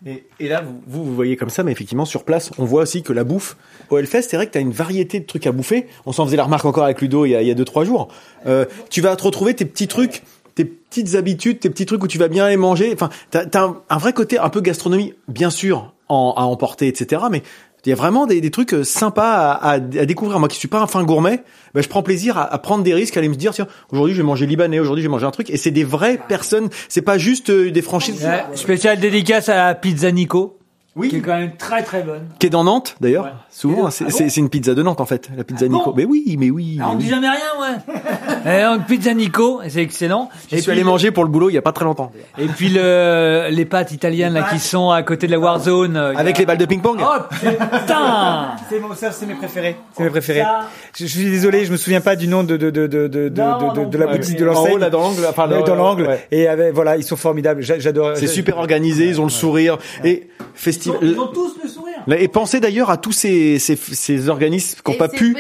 [SPEAKER 1] Et, et là, vous, vous voyez comme ça, mais effectivement, sur place, on voit aussi que la bouffe, au Hellfest, c'est vrai que tu as une variété de trucs à bouffer. On s'en faisait la remarque encore avec Ludo il y a, il y a deux, trois jours. Euh, tu vas te retrouver tes petits trucs, tes petites habitudes, tes petits trucs où tu vas bien les manger. Enfin, tu as, un, un vrai côté un peu gastronomie, bien sûr, en, à emporter, etc. Mais il y a vraiment des, des trucs euh, sympas à, à, à découvrir. Moi qui suis pas un fin gourmet, ben, je prends plaisir à, à prendre des risques, à aller me dire, tiens, aujourd'hui je vais manger libanais, aujourd'hui je vais manger un truc. Et c'est des vraies personnes, c'est pas juste euh, des franchises.
[SPEAKER 2] Ouais, spécial dédicace à la pizza Nico.
[SPEAKER 1] Oui.
[SPEAKER 2] Qui est quand même très très bonne.
[SPEAKER 1] qui est dans Nantes d'ailleurs.
[SPEAKER 2] Ouais.
[SPEAKER 1] Souvent,
[SPEAKER 2] Et
[SPEAKER 1] c'est
[SPEAKER 2] ah bon
[SPEAKER 1] une pizza de Nantes en fait, la pizza
[SPEAKER 2] Ah bon
[SPEAKER 1] Nico. Mais oui, mais oui.
[SPEAKER 2] Ah, on
[SPEAKER 1] mais
[SPEAKER 2] dit jamais rien, ouais. Et donc, pizza Nico, c'est excellent.
[SPEAKER 1] Je
[SPEAKER 2] et
[SPEAKER 1] suis allé manger pour le boulot il y a pas très longtemps.
[SPEAKER 2] Et puis le, les pâtes italiennes là qui sont à côté de la Warzone. euh,
[SPEAKER 1] Avec les balles de ping-pong.
[SPEAKER 2] Oh putain
[SPEAKER 3] C'est mon, ça, c'est mes préférés. C'est mes préférés.
[SPEAKER 2] Ça-
[SPEAKER 3] Je, je suis désolé, je me souviens pas du nom de de de de de, de,
[SPEAKER 2] Non,
[SPEAKER 3] de- de-
[SPEAKER 2] non
[SPEAKER 3] de la boutique de
[SPEAKER 1] en haut
[SPEAKER 3] l'enseigne.
[SPEAKER 1] là dans l'angle, enfin
[SPEAKER 3] dans l'angle. Et voilà, ils sont formidables. J'a- J'adore.
[SPEAKER 1] C'est super organisé, ils ont le sourire et festival.
[SPEAKER 2] Ils ont tous le sourire.
[SPEAKER 1] Et pensez d'ailleurs à tous ces, ces, ces organismes qui n'ont pas pu,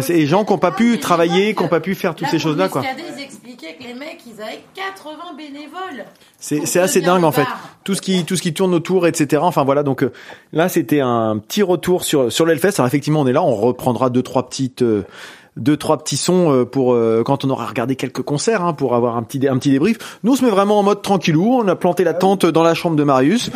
[SPEAKER 1] ces gens qui n'ont pas
[SPEAKER 4] aussi,
[SPEAKER 1] pu travailler, qui n'ont pas pu faire toutes ces choses-là, quoi.
[SPEAKER 4] Ils expliquaient que les mecs, ils avaient 80 bénévoles.
[SPEAKER 1] C'est assez dingue en fait. Tout ce qui tout ce qui tourne autour, etc. Enfin voilà. Donc euh, là, c'était un petit retour sur sur l'Hellfest. Alors effectivement, on est là. On reprendra deux trois petites euh, deux trois petits sons euh, pour euh, quand on aura regardé quelques concerts hein, pour avoir un petit dé- un petit débrief. Nous, on se met vraiment en mode tranquillou. On a planté la tente dans la chambre de Marius.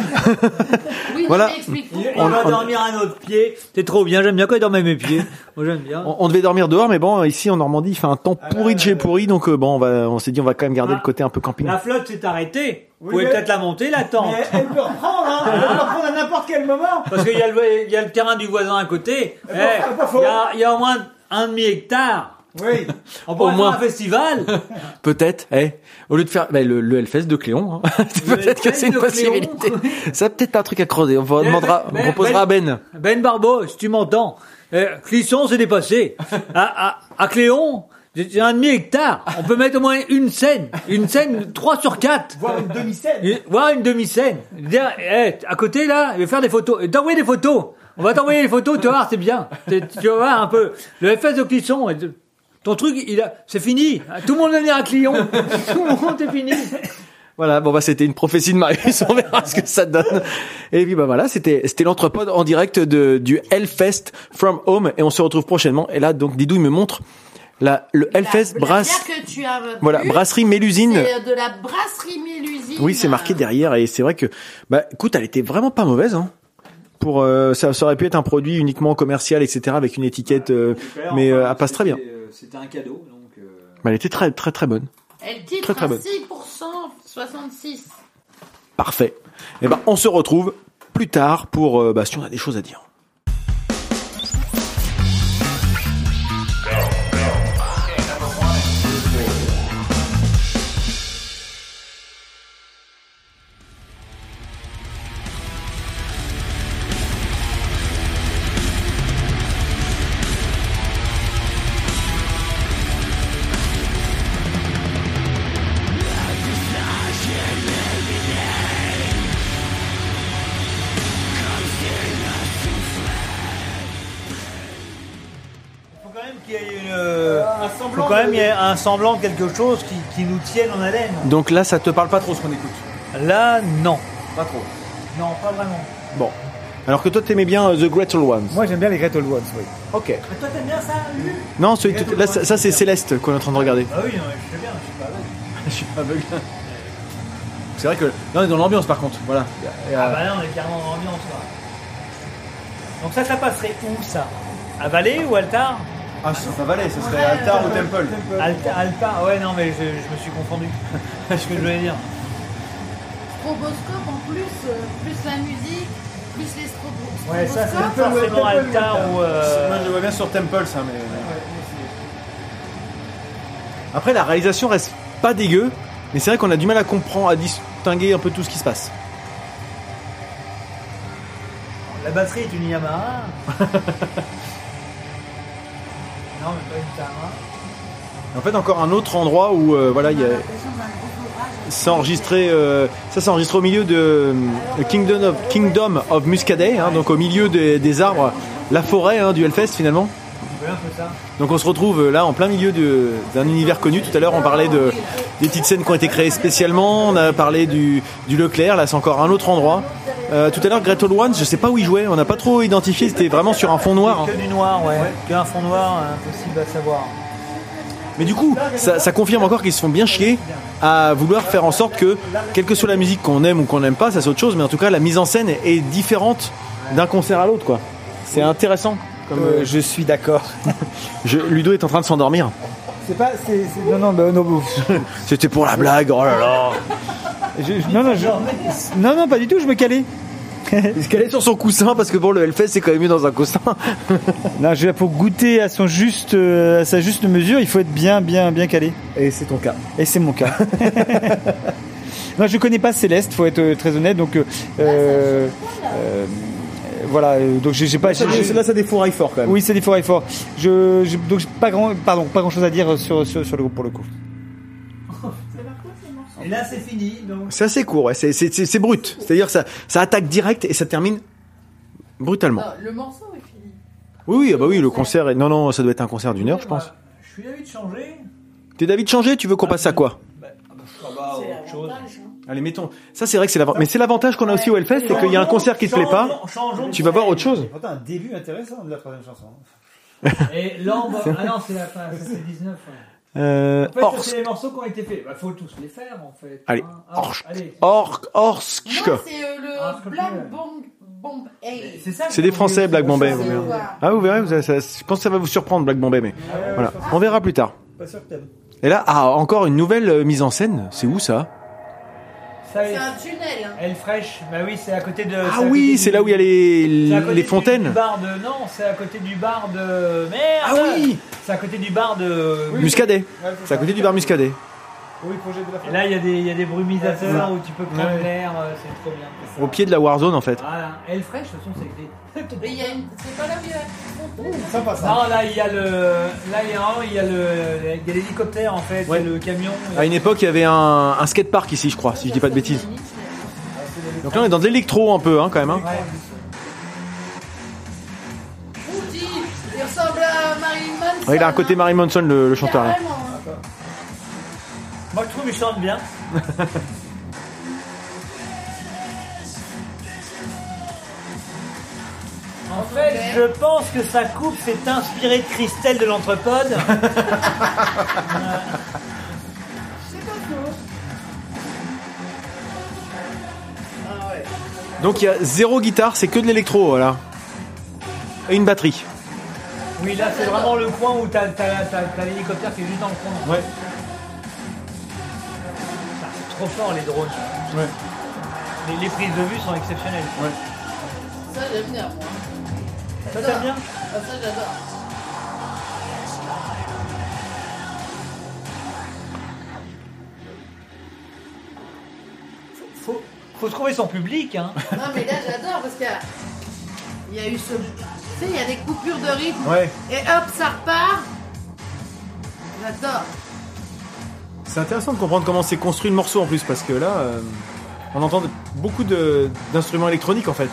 [SPEAKER 4] Oui,
[SPEAKER 1] Voilà.
[SPEAKER 2] il
[SPEAKER 4] pourquoi.
[SPEAKER 2] va
[SPEAKER 1] on-
[SPEAKER 2] dormir à notre pied. C'est trop bien. J'aime bien quand il dormait à mes pieds. Moi, j'aime bien.
[SPEAKER 1] On, on devait dormir dehors, mais bon, ici en Normandie, il fait un temps pourri de chez pourri, donc euh, bon, on va on s'est dit on va quand même garder
[SPEAKER 2] Ah.
[SPEAKER 1] le côté un peu camping.
[SPEAKER 2] La flotte s'est arrêtée. Vous pouvez peut-être la monter, la tente.
[SPEAKER 3] Mais elle peut reprendre, hein. Elle peut reprendre à n'importe quel moment.
[SPEAKER 2] Parce qu'il y, a le- il y a le terrain du voisin à côté. Eh, y, a, il y a au moins un demi-hectare.
[SPEAKER 3] Oui.
[SPEAKER 2] On pourrait
[SPEAKER 1] Au moins.
[SPEAKER 2] faire un festival.
[SPEAKER 1] Peut-être, eh, au lieu de faire bah, le, le Hellfest de Cléon, hein. Peut-être que c'est une possibilité. Ça peut-être un truc à creuser. On va
[SPEAKER 2] Mais-
[SPEAKER 1] demandera, on
[SPEAKER 2] mais-
[SPEAKER 1] proposera à Ben.
[SPEAKER 2] Ben Barbeau, si tu m'entends, euh, Clisson s'est dépassé. À, à, à Cléon, j'ai un demi-hectare. On peut mettre au moins une scène. Une scène 3 sur 4.
[SPEAKER 3] Voir une demi-scène.
[SPEAKER 2] Voir une demi-scène. Dire, eh, à côté là, il va faire des photos. Et T'envoyer des photos. On va t'envoyer les photos, tu vas voir, c'est bien. Tu vas voir un peu. Le FS de Clisson, ton truc, il a, c'est fini. Tout le monde venir à Clion. Tout le monde est fini.
[SPEAKER 1] Voilà, bon bah c'était une prophétie de Marius, on verra ce que ça donne. Et puis bah voilà, c'était c'était l'entrepode en direct de du Hellfest from home et on se retrouve prochainement. Et là donc Didou il me montre la le Hellfest brasse
[SPEAKER 4] La bière que tu as
[SPEAKER 1] voilà,
[SPEAKER 4] bu,
[SPEAKER 1] brasserie Mélusine.
[SPEAKER 4] C'est euh, de la brasserie Mélusine.
[SPEAKER 1] Oui, c'est marqué derrière et c'est vrai que bah écoute, elle était vraiment pas mauvaise hein. Pour euh, ça, ça aurait pu être un produit uniquement commercial etc avec une étiquette euh, mais euh, elle passe très bien.
[SPEAKER 2] C'était un cadeau, donc. euh,
[SPEAKER 1] Mais elle était très très très bonne.
[SPEAKER 4] Elle
[SPEAKER 1] Très, très bonne.
[SPEAKER 4] 6%, 66.
[SPEAKER 1] Parfait. Et ben on se retrouve plus tard pour euh, bah si on a des choses à dire.
[SPEAKER 2] Ait un semblant de quelque chose qui, qui nous tienne en haleine.
[SPEAKER 1] Donc là ça te parle pas trop ce qu'on écoute.
[SPEAKER 2] Là, non.
[SPEAKER 1] Pas trop.
[SPEAKER 2] Non, pas vraiment.
[SPEAKER 1] Bon. Alors que toi t'aimais bien euh, The Great Old Ones.
[SPEAKER 3] Moi, j'aime bien les Great Old Ones, oui.
[SPEAKER 1] Ok.
[SPEAKER 2] Mais toi, t'aimes bien ça,
[SPEAKER 1] Non, celui que- là ça, ça, c'est Céleste qu'on est en train de regarder.
[SPEAKER 2] Ah oui, non, mais je sais bien, je suis pas aveugle.
[SPEAKER 1] Je suis pas aveugle. C'est vrai que là on est dans l'ambiance par contre. Voilà. Et, euh,
[SPEAKER 2] Ah bah là, on est carrément dans l'ambiance, là. Donc ça, ça passerait où, ça? À Valais ou Altar?
[SPEAKER 1] Ah, ça valait, ce serait Altar ou Temple.
[SPEAKER 2] Altar, Altar, ouais, non, mais je, je me suis confondu. C'est ce que je voulais dire.
[SPEAKER 4] Stroboscope en plus, euh, plus la musique, plus les strobos.
[SPEAKER 2] Ouais, ça, c'est
[SPEAKER 4] stroboscopes.
[SPEAKER 2] forcément Altar ou... euh,
[SPEAKER 1] Moi je le vois bien sur Temple ça, mais. Après la réalisation reste pas dégueu, mais c'est vrai qu'on a du mal à comprendre, à distinguer un peu tout ce qui se passe.
[SPEAKER 2] La batterie est une Yamaha. non, mais pas.
[SPEAKER 1] En fait, encore un autre endroit où euh, voilà, il y a c'est enregistré. euh, ça, c'est enregistré au milieu de euh, Kingdom of Kingdom of Muscadet, hein, donc au milieu des, des arbres, la forêt hein, du Hellfest finalement. Donc on se retrouve euh, là en plein milieu d'un univers connu. Tout à l'heure, on parlait de des petites scènes qui ont été créées spécialement. On a parlé du, du Leclerc. Là, c'est encore un autre endroit. Euh, tout à l'heure, Great Old Ones, je sais pas où il jouait. On n'a pas trop identifié. C'était vraiment sur un fond noir.
[SPEAKER 2] Que du noir, ouais. Que un fond noir, impossible à savoir.
[SPEAKER 1] Mais du coup, ça, ça confirme encore qu'ils se font bien chier à vouloir faire en sorte que, quelle que soit la musique qu'on aime ou qu'on n'aime pas, ça c'est autre chose, mais en tout cas, la mise en scène est différente d'un concert à l'autre, quoi. C'est intéressant. Comme,
[SPEAKER 3] Euh,
[SPEAKER 1] euh,
[SPEAKER 3] je suis d'accord.
[SPEAKER 1] Ludo est en train de s'endormir.
[SPEAKER 3] C'est pas, c'est, c'est- non, non, bah, non, bah,
[SPEAKER 1] C'était pour la blague, oh là là.
[SPEAKER 3] je- je- non, non, je- non, non, pas du tout. Je me calais.
[SPEAKER 1] Il se calait sur son coussin parce que bon, le Hellfest c'est quand même mieux dans un coussin.
[SPEAKER 3] Non, je pour goûter à son juste, euh, à sa juste mesure, il faut être bien, bien, bien calé.
[SPEAKER 1] Et c'est ton cas.
[SPEAKER 3] Et c'est mon cas. non, je connais pas Céleste, faut être euh, très honnête. Donc, euh, euh, euh, voilà. euh, Donc, j'ai pas.
[SPEAKER 1] Là, ça défouraille fort quand même.
[SPEAKER 3] Oui, c'est des forêts forts. Je, je- donc j'ai pas grand, pardon, pas grand chose à dire sur, sur, sur le groupe pour le coup.
[SPEAKER 2] Et là, c'est fini, donc.
[SPEAKER 1] C'est assez court, ouais. c'est, c'est, c'est, c'est brut. C'est-à-dire ça, ça attaque direct et ça termine brutalement.
[SPEAKER 4] Non, le morceau est fini.
[SPEAKER 1] Oui, oui, ah bah oui, le concert est... Non, non, ça doit être un concert d'une heure, je pense.
[SPEAKER 2] Je suis d'avis de changer.
[SPEAKER 1] T'es David changé Tu veux qu'on passe à quoi? Allez, mettons. Ça, c'est vrai que c'est l'avantage. Mais c'est l'avantage qu'on a aussi au Hellfest, c'est qu'il y a un concert qui te plaît pas. Tu vas voir autre chose.
[SPEAKER 3] Un début intéressant de la troisième chanson.
[SPEAKER 2] Et l'ambre. Ah non, c'est la fin, ça c'est 19.
[SPEAKER 1] Euh,
[SPEAKER 2] En fait,
[SPEAKER 1] Orsk.
[SPEAKER 2] c'est les morceaux qui ont été faits. Bah, faut tous les faire en fait.
[SPEAKER 1] Allez,
[SPEAKER 2] hein. Ah,
[SPEAKER 1] Orsk.
[SPEAKER 2] allez.
[SPEAKER 1] Orsk. Orsk.
[SPEAKER 4] C'est euh, le
[SPEAKER 2] Ah, je
[SPEAKER 4] Black
[SPEAKER 2] comprends.
[SPEAKER 4] Bomb, Bomb A.
[SPEAKER 2] C'est ça.
[SPEAKER 1] C'est des Français, Black Bombay. vous
[SPEAKER 4] C'est
[SPEAKER 1] verrez.
[SPEAKER 4] quoi
[SPEAKER 1] Ah, vous verrez, vous avez- ça- je pense que ça va vous surprendre, Black Bombay, mais voilà. On verra plus tard.
[SPEAKER 3] Pas sûr que.
[SPEAKER 1] Et là, ah, encore une nouvelle euh, mise en scène. C'est où ça
[SPEAKER 2] Ça,
[SPEAKER 4] C'est un tunnel. Hein.
[SPEAKER 2] Elle fraîche. Bah oui, c'est à côté de.
[SPEAKER 1] Ah oui, c'est là où il y a
[SPEAKER 2] à
[SPEAKER 1] les,
[SPEAKER 2] côté
[SPEAKER 1] les fontaines.
[SPEAKER 2] Du bar de non, c'est à côté du bar de merde.
[SPEAKER 1] Ah oui
[SPEAKER 2] C'est à côté du bar de.
[SPEAKER 1] Muscadet. C'est à côté du bar Muscadet.
[SPEAKER 3] Oui, projet de la
[SPEAKER 2] Et là, il y a des il y a des brumisateurs
[SPEAKER 1] Ouais.
[SPEAKER 2] où tu peux prendre
[SPEAKER 1] Ouais.
[SPEAKER 2] l'air. euh, C'est trop bien.
[SPEAKER 1] Au pied de la Warzone, en fait.
[SPEAKER 2] Voilà. Elle fraîche, de toute façon, c'est
[SPEAKER 4] y a une... C'est pas là où il y a la fontaine
[SPEAKER 3] Sympa ça.
[SPEAKER 2] Non, là, il y a le. Là, il y a, il y a le. Il y a l'hélicoptère en fait.
[SPEAKER 1] Ouais.
[SPEAKER 2] Il y a le camion.
[SPEAKER 1] À une époque, il y avait un, un skatepark ici, je crois, si je dis pas de bêtises. Donc là, on est dans de l'électro un peu, hein, quand même. Hein.
[SPEAKER 4] Il ressemble à Marilyn Manson.
[SPEAKER 1] Ouais, il a un côté Marilyn Manson, le, le chanteur là.
[SPEAKER 2] Moi, je chante bien. En fait, je pense que sa coupe s'est inspirée de Christelle de l'Entrepode.
[SPEAKER 1] Donc il y a zéro guitare, c'est que de l'électro, voilà. Et une batterie.
[SPEAKER 2] Oui, là, c'est vraiment le coin où t'as t'as- t'as- t'as l'hélicoptère qui est juste dans le coin.
[SPEAKER 1] Ouais.
[SPEAKER 2] Trop fort, les drones.
[SPEAKER 1] Ouais.
[SPEAKER 2] Les, les prises de vue sont exceptionnelles.
[SPEAKER 4] Ça, j'aime bien, moi.
[SPEAKER 2] Ça, t'aimes bien
[SPEAKER 4] Ah, ça, j'adore.
[SPEAKER 2] faut, faut trouver son public, hein.
[SPEAKER 4] Non, mais là, j'adore parce qu'il y a... il y a eu ce. Tu sais, il y a des coupures de rythme.
[SPEAKER 1] Ouais.
[SPEAKER 4] Et hop, ça repart. J'adore.
[SPEAKER 1] C'est intéressant de comprendre comment c'est construit le morceau en plus, parce que là, euh, on entend beaucoup de- d'instruments électroniques en fait.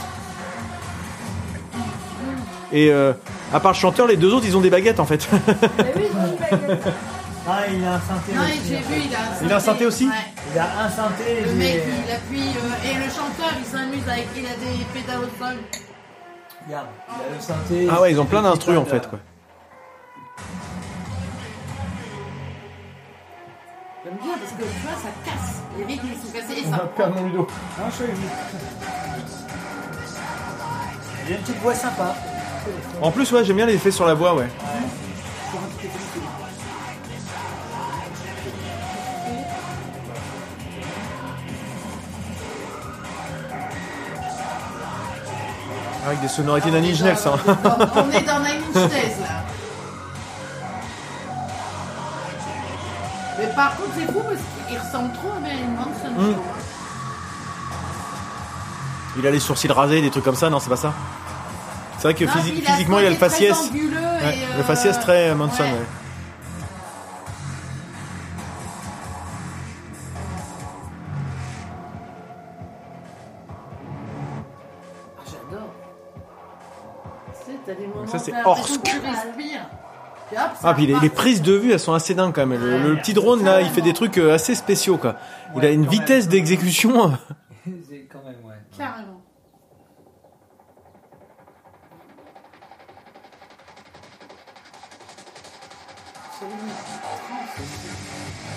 [SPEAKER 1] Et euh, à part le chanteur, les deux autres, ils ont des baguettes en fait.
[SPEAKER 4] Mais oui, ils ont une baguette.
[SPEAKER 2] Ah, il a un synthé
[SPEAKER 4] Non,
[SPEAKER 2] aussi.
[SPEAKER 4] j'ai vu, il a un synthé.
[SPEAKER 1] Il a un synthé aussi
[SPEAKER 4] Ouais.
[SPEAKER 2] Il a un synthé.
[SPEAKER 4] Le mec, il appuie. euh, et le chanteur, il s'amuse avec. Il a des pédales au sol.
[SPEAKER 2] Regarde, il a le synthé.
[SPEAKER 1] ah ouais, ils ont plein d'instrus en fait. Quoi.
[SPEAKER 4] J'aime bien parce que tu vois, ça casse. Les rythmes, ils sont cassés et ça.
[SPEAKER 1] mon Ludo.
[SPEAKER 2] Il a une petite voix sympa.
[SPEAKER 1] En plus, ouais, j'aime bien l'effet sur la voix, ouais. Avec des sonorités d'un Inch Nails, hein.
[SPEAKER 4] On est dans Inch Nails là. Mais par contre, c'est fou parce qu'il ressemble trop à Marilyn Manson.
[SPEAKER 1] Mm.
[SPEAKER 4] trouve.
[SPEAKER 1] Il a les sourcils rasés, des trucs comme ça, non, c'est pas ça C'est vrai que
[SPEAKER 4] Non,
[SPEAKER 1] physi-
[SPEAKER 4] puis il a
[SPEAKER 1] physiquement, il a le
[SPEAKER 4] côté très
[SPEAKER 1] faciès.
[SPEAKER 4] anguleux
[SPEAKER 1] Ouais,
[SPEAKER 4] et,
[SPEAKER 1] Le
[SPEAKER 4] euh,
[SPEAKER 1] faciès très Manson,
[SPEAKER 4] ouais.
[SPEAKER 1] ouais.
[SPEAKER 4] Ah, J'adore. Tu sais, t'as des moments.
[SPEAKER 1] Ça, c'est
[SPEAKER 4] t'as l'impression
[SPEAKER 1] Orsk.
[SPEAKER 4] que tu respires.
[SPEAKER 1] Ah, puis les, prises de vue, elles sont assez dingues quand même. Le, le petit drone, là, il fait des trucs euh, assez spéciaux, quoi. Il a une vitesse d'exécution. euh,
[SPEAKER 2] C'est quand même, ouais.
[SPEAKER 4] Carrément.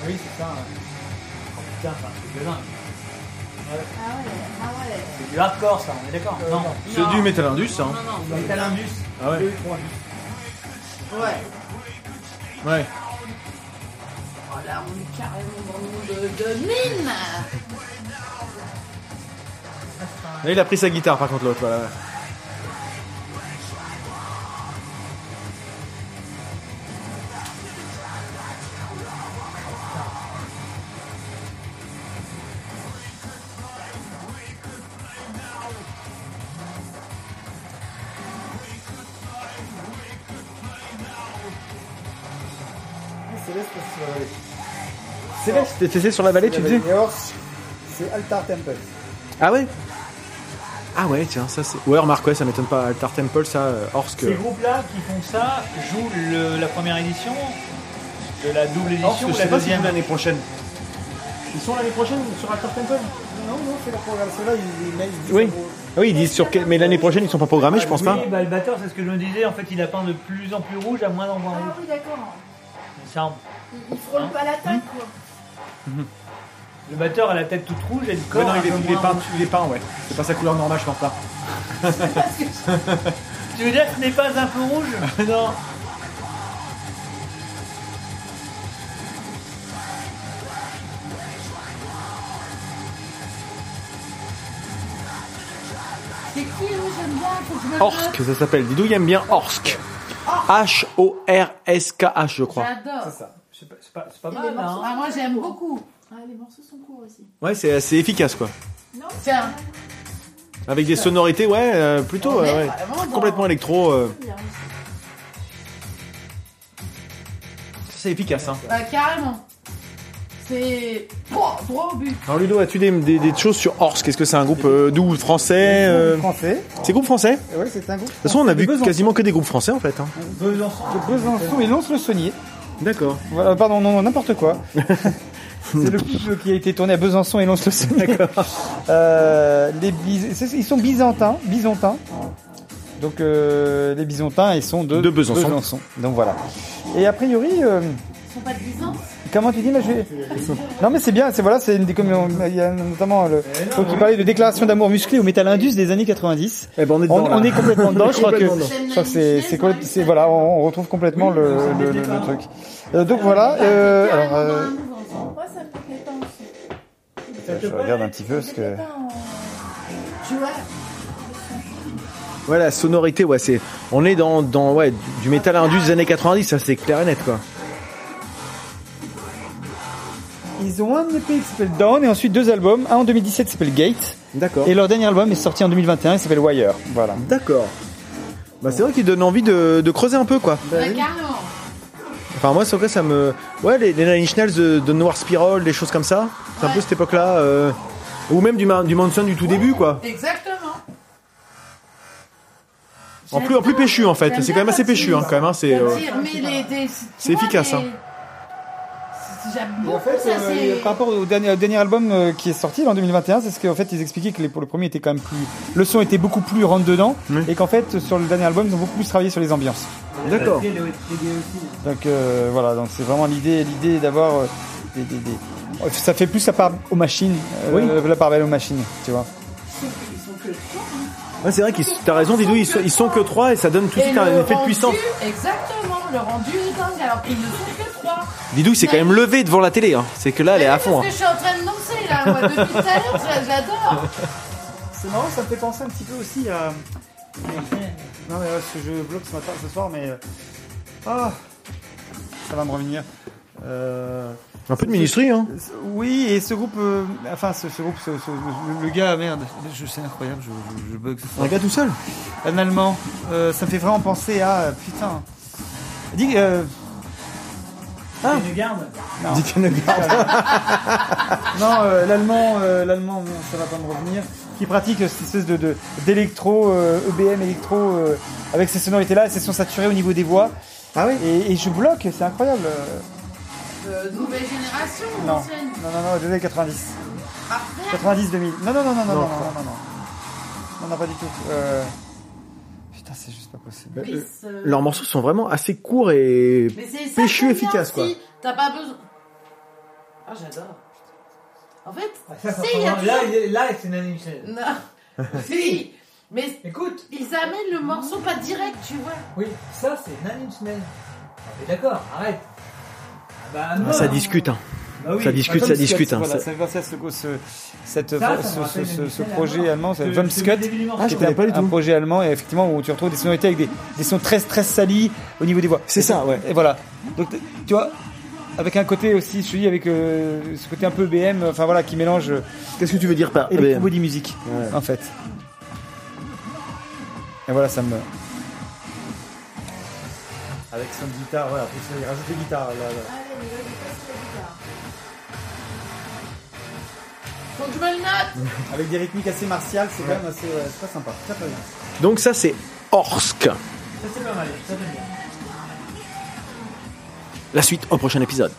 [SPEAKER 2] Oui, c'est ça. ouais. Oh putain, c'est un truc de dingue.
[SPEAKER 4] Ah ouais, ah ouais.
[SPEAKER 2] C'est du hardcore, ça, on est d'accord Non,
[SPEAKER 1] C'est du Metal Indus, ça. hein.
[SPEAKER 4] Non, non,
[SPEAKER 2] Metal Indus.
[SPEAKER 1] Ah ouais.
[SPEAKER 2] Deux, trois.
[SPEAKER 4] Ouais.
[SPEAKER 1] Ouais.
[SPEAKER 4] Oh là, on est carrément dans le monde de, mine.
[SPEAKER 1] Là, il a pris sa guitare, par contre, l'autre, voilà. T'étais sur la vallée, tu disais
[SPEAKER 3] C'est Altar Temple.
[SPEAKER 1] Ah ouais? Ah ouais, tiens, ça c'est. Ouais, remarque, ouais, ça m'étonne pas. Altar Temple, ça, euh, Orsk.
[SPEAKER 2] Ces groupes-là qui font ça jouent le- la première édition de la double édition
[SPEAKER 1] je
[SPEAKER 2] ou la
[SPEAKER 1] pas si
[SPEAKER 2] deuxième
[SPEAKER 1] l'année prochaine. Ils sont l'année prochaine sur Actor Temple?
[SPEAKER 3] Non, non, c'est la programmation là, ils,
[SPEAKER 1] Oui. Oui, ils disent sur quel... Mais l'année prochaine, ils sont pas programmés, je pense pas.
[SPEAKER 2] Oui, bah, le batteur, c'est ce que je me disais. En fait, il a peint de plus en plus rouge à moins en moins
[SPEAKER 5] Ah
[SPEAKER 2] rouge.
[SPEAKER 5] oui, d'accord.
[SPEAKER 2] Il semble.
[SPEAKER 5] Il frôle pas la tête, quoi.
[SPEAKER 2] Le batteur a la tête toute rouge et le corps.
[SPEAKER 1] Ouais, non, il est, il est peint, il est peint, ouais. C'est pas sa couleur normale, je pense pas.
[SPEAKER 2] Tu veux dire que ce n'est pas un peu rouge?
[SPEAKER 1] Non.
[SPEAKER 4] C'est qui, eux, j'aime bien, faut que je me le
[SPEAKER 1] Orsk, ça s'appelle. Didou, il aime bien Orsk. H-O-R-S-K-H, je crois.
[SPEAKER 4] J'adore.
[SPEAKER 2] C'est pas, c'est pas, c'est pas
[SPEAKER 5] Et
[SPEAKER 2] mal, hein.
[SPEAKER 4] Ah, moi, j'aime beaucoup.
[SPEAKER 5] Ah, les morceaux sont courts aussi.
[SPEAKER 1] Ouais, c'est assez efficace, quoi.
[SPEAKER 4] Tiens.
[SPEAKER 1] Avec des sonorités, ouais, euh, plutôt,
[SPEAKER 4] On est
[SPEAKER 1] euh, ouais.
[SPEAKER 4] vraiment dans-
[SPEAKER 1] complètement électro. euh,
[SPEAKER 5] Bien.
[SPEAKER 1] C'est efficace, hein.
[SPEAKER 4] Bah, carrément. C'est droit, droit au but.
[SPEAKER 1] Alors Ludo, as-tu des, des, des choses sur Orsk Est-ce que c'est un groupe euh, d'où Français euh,
[SPEAKER 3] français.
[SPEAKER 1] C'est groupe français? De
[SPEAKER 3] Ouais, c'est un groupe.
[SPEAKER 1] toute façon, on a vu quasiment que des groupes français, en fait. Hein.
[SPEAKER 2] Besançon.
[SPEAKER 3] De Besançon et Lons-le-Saunier.
[SPEAKER 1] D'accord.
[SPEAKER 3] Voilà, pardon, non, n'importe quoi. c'est le clip qui a été tourné à Besançon et Lons-le-Saunier. Euh, les Bis- c'est- ils sont byzantins, byzantins. Donc euh, les byzantins, ils sont de,
[SPEAKER 1] De Besançon.
[SPEAKER 3] Donc voilà. Et a priori, euh,
[SPEAKER 4] Ils sont pas de Byzance
[SPEAKER 3] comment tu dis je Non mais c'est bien, c'est voilà, c'est une des comme on- il y a notamment le donc il parlait de déclaration d'amour musclée au métal indus des années 90.
[SPEAKER 1] Eh ben, on est
[SPEAKER 3] On,
[SPEAKER 1] dedans, là.
[SPEAKER 3] on est complètement dedans. Je crois que,
[SPEAKER 1] complètement dedans.
[SPEAKER 3] je crois que c'est, c'est, quoi- c'est- voilà, on, on retrouve complètement le, le, le- le truc. Euh, donc voilà. Euh, alors, euh,
[SPEAKER 5] aussi.
[SPEAKER 3] je regarde un petit peu ce que.
[SPEAKER 4] Tu vois
[SPEAKER 1] Ouais, la sonorité, ouais, c'est. On est dans, dans ouais, du- du métal indus des années 90, ça c'est clair et net, quoi.
[SPEAKER 3] Ils ont un EP qui s'appelle Down et ensuite deux albums. Un en 2017 qui s'appelle Gate
[SPEAKER 1] D'accord.
[SPEAKER 3] et leur dernier album est sorti en 2021 il s'appelle Wire. Voilà.
[SPEAKER 1] D'accord. Bah, c'est vrai qu'il donne envie de, de creuser un peu, quoi.
[SPEAKER 4] Ouais, carrément.
[SPEAKER 1] Enfin, moi, c'est vrai, ça me. Ouais, les, les Nine Inch Nails de, de Noir Spiral, des choses comme ça. C'est un peu cette époque-là. euh, Ou même du, du Manson du tout début, quoi.
[SPEAKER 4] Exactement.
[SPEAKER 1] En plus, en plus péchu, en fait. C'est quand même assez péchu, hein, quand même. hein, C'est. euh, C'est efficace, hein.
[SPEAKER 3] En fait,
[SPEAKER 4] ça,
[SPEAKER 3] euh, par rapport au dernier, au dernier album euh, qui est sorti là, en 2021, c'est ce qu'en fait ils expliquaient que les, pour le premier était quand même plus, le son était beaucoup plus rentre dedans,
[SPEAKER 1] Oui.
[SPEAKER 3] et qu'en fait sur le dernier album ils ont beaucoup plus travaillé sur les ambiances.
[SPEAKER 1] D'accord.
[SPEAKER 3] Donc euh, voilà, donc c'est vraiment l'idée, l'idée d'avoir euh, des, des- des- ça fait plus la part aux machines, euh, la part belle aux machines, tu vois.
[SPEAKER 1] Ouais, c'est vrai qu'ils. T'as raison, Didou, ils sont, ils sont que trois et ça donne tout de suite un effet de puissance.
[SPEAKER 4] Exactement, le rendu est dingue, alors qu'ils ne sont que trois.
[SPEAKER 1] Didou, il s'est quand même levé devant la télé, hein. C'est que là, elle est à fond,
[SPEAKER 4] Parce
[SPEAKER 1] hein.
[SPEAKER 4] que je suis en train de danser, là, moi, depuis tout à l'heure, j'adore.
[SPEAKER 3] C'est marrant, ça me fait penser un petit peu aussi à. Non mais parce que je bloque ce matin, ce soir, mais ah, ça va me revenir. Euh...
[SPEAKER 1] Un peu de ministry, hein.
[SPEAKER 3] Oui, et ce groupe, euh, enfin ce, ce groupe, ce- ce- le, le gars, merde, je sais incroyable, je, je, je bug.
[SPEAKER 1] Un gars tout seul.
[SPEAKER 3] Un allemand, euh, ça me fait vraiment penser à putain. Dis, euh,
[SPEAKER 2] Ah.
[SPEAKER 3] Non,
[SPEAKER 1] Dick
[SPEAKER 3] non euh, l'allemand, euh, l'allemand, non, ça va pas me revenir, qui pratique cette espèce de de- d'électro, euh, EBM électro, euh, avec ces sonorités là, ces sons saturés au niveau des voix.
[SPEAKER 1] Ah oui
[SPEAKER 3] Et, et je bloque, c'est incroyable.
[SPEAKER 4] Euh, nouvelle génération,
[SPEAKER 3] Non,
[SPEAKER 4] ancienne
[SPEAKER 3] non, non, non, des années 90.
[SPEAKER 4] Ah, merde.
[SPEAKER 3] 90 2000. Non, non, non, non, non, non,
[SPEAKER 1] Non,
[SPEAKER 3] non, non, non, non. Non, non, pas du tout. Euh... Putain, c'est juste pas possible.
[SPEAKER 4] Euh,
[SPEAKER 1] Leurs morceaux sont vraiment assez courts et
[SPEAKER 4] Mais c'est ça
[SPEAKER 1] péchu
[SPEAKER 4] que j'aime bien
[SPEAKER 1] efficace, quoi.
[SPEAKER 4] T'as pas besoin. Ah, j'adore. En fait,
[SPEAKER 2] Ça, ça
[SPEAKER 4] si, il y a
[SPEAKER 2] là,
[SPEAKER 4] toujours-
[SPEAKER 2] c'est une animation.
[SPEAKER 4] Non. si. Mais
[SPEAKER 2] Écoute.
[SPEAKER 4] ils amènent le morceau pas direct, tu vois.
[SPEAKER 2] Oui, ça, c'est Inch Nails. Ah, mais d'accord, arrête. Ah, Bah,
[SPEAKER 1] Ah,
[SPEAKER 2] non.
[SPEAKER 1] ça discute, hein.
[SPEAKER 2] Bah oui.
[SPEAKER 1] ça discute, ça discute. Hein.
[SPEAKER 3] Voilà,
[SPEAKER 1] Ça-
[SPEAKER 3] ça fait penser à ce, ce, cette,
[SPEAKER 2] Ça, ça me
[SPEAKER 3] ce,
[SPEAKER 2] rappelle
[SPEAKER 3] ce, ce,
[SPEAKER 2] une
[SPEAKER 3] ce
[SPEAKER 2] échelle
[SPEAKER 3] projet allemand, c'est
[SPEAKER 2] Que-
[SPEAKER 3] Vom
[SPEAKER 2] que
[SPEAKER 3] Scud.
[SPEAKER 2] le début du morceau.
[SPEAKER 1] Ah, je
[SPEAKER 3] qui était
[SPEAKER 1] connais pas du
[SPEAKER 3] un, un
[SPEAKER 1] tout.
[SPEAKER 3] projet allemand et effectivement où tu retrouves des sonorités avec des, des sons très très salis au niveau des voix.
[SPEAKER 1] C'est ça, ouais.
[SPEAKER 3] Et voilà. Donc tu vois, avec un côté aussi, je te dis, avec euh, ce côté un peu BM, enfin voilà, qui mélange euh,
[SPEAKER 1] Qu'est-ce que tu veux dire par
[SPEAKER 3] électro body music,
[SPEAKER 1] Ouais.
[SPEAKER 3] en fait. Et voilà, ça me. Avec son guitare, voilà, il rajoute des guitares. Là, là.
[SPEAKER 4] Faut que je me le note.
[SPEAKER 3] Avec des rythmiques assez martiales, c'est quand même assez, ouais, c'est très sympa, très très bien.
[SPEAKER 1] Donc ça, c'est Orsk.
[SPEAKER 2] Ça, c'est pas mal, ça, bien.
[SPEAKER 1] La suite au prochain épisode.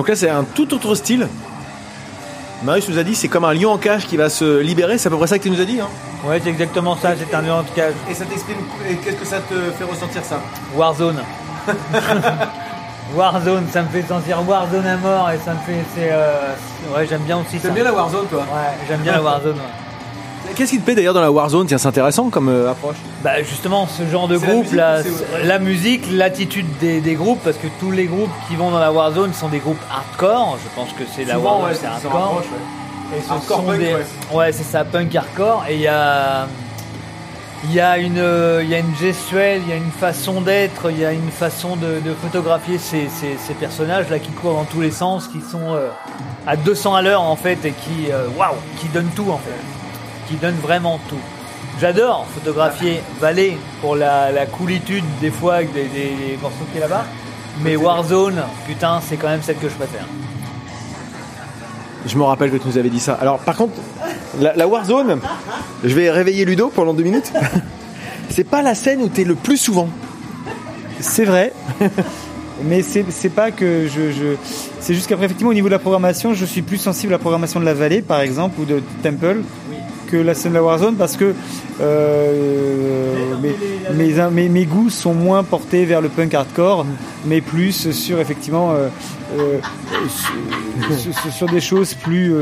[SPEAKER 1] Donc là, c'est un tout autre style. Marius nous a dit c'est comme un lion en cage qui va se libérer, c'est à peu près ça que tu nous as dit. Hein
[SPEAKER 2] Ouais, c'est exactement ça, c'est un lion de cage.
[SPEAKER 1] et ça t'exprime, qu'est-ce que ça te fait ressentir ça?
[SPEAKER 2] Warzone. Warzone, ça me fait sentir Warzone à mort et ça me fait. C'est, euh, ouais, j'aime bien aussi ça.
[SPEAKER 1] T'aimes bien la Warzone toi?
[SPEAKER 2] Ouais, j'aime bien la Warzone. ouais.
[SPEAKER 1] Qu'est-ce qui te plaît d'ailleurs dans la Warzone? Tiens, c'est intéressant comme euh, approche.
[SPEAKER 2] Bah justement, ce genre de
[SPEAKER 1] la
[SPEAKER 2] groupe,
[SPEAKER 1] musique
[SPEAKER 2] la musique, l'attitude des, des groupes, parce que tous les groupes qui vont dans la Warzone sont des groupes hardcore. Je pense que c'est la Warzone, c'est hardcore. Et ce
[SPEAKER 1] Hardcore
[SPEAKER 2] sont
[SPEAKER 1] punk,
[SPEAKER 2] des-
[SPEAKER 1] ouais.
[SPEAKER 2] ouais, c'est ça, punk hardcore. Et il y a, il y a une, euh, il y a une gestuelle, il y a une façon d'être, il y a une façon de, de photographier ces, ces, ces personnages là qui courent dans tous les sens, qui sont euh, à 200 à l'heure en fait et qui, waouh, qui donnent tout en fait, qui donnent vraiment tout. J'adore photographier Valais pour la, la coolitude des fois avec des, des, des morceaux qui est là-bas. Mais Warzone, putain, c'est quand même celle que je préfère.
[SPEAKER 1] Je me rappelle que tu nous avais dit ça. Alors, par contre, la, la Warzone, je vais réveiller Ludo pendant deux minutes. c'est pas la scène où t'es le plus souvent.
[SPEAKER 3] C'est vrai. Mais c'est c'est pas que je, je c'est juste qu'après effectivement au niveau de la programmation, je suis plus sensible à la programmation de la vallée par exemple ou de Temple que la scène de la Warzone parce que euh, mes, mes, mes, mes goûts sont moins portés vers le punk hardcore, mais plus sur effectivement euh, euh, sur, sur- sur des choses plus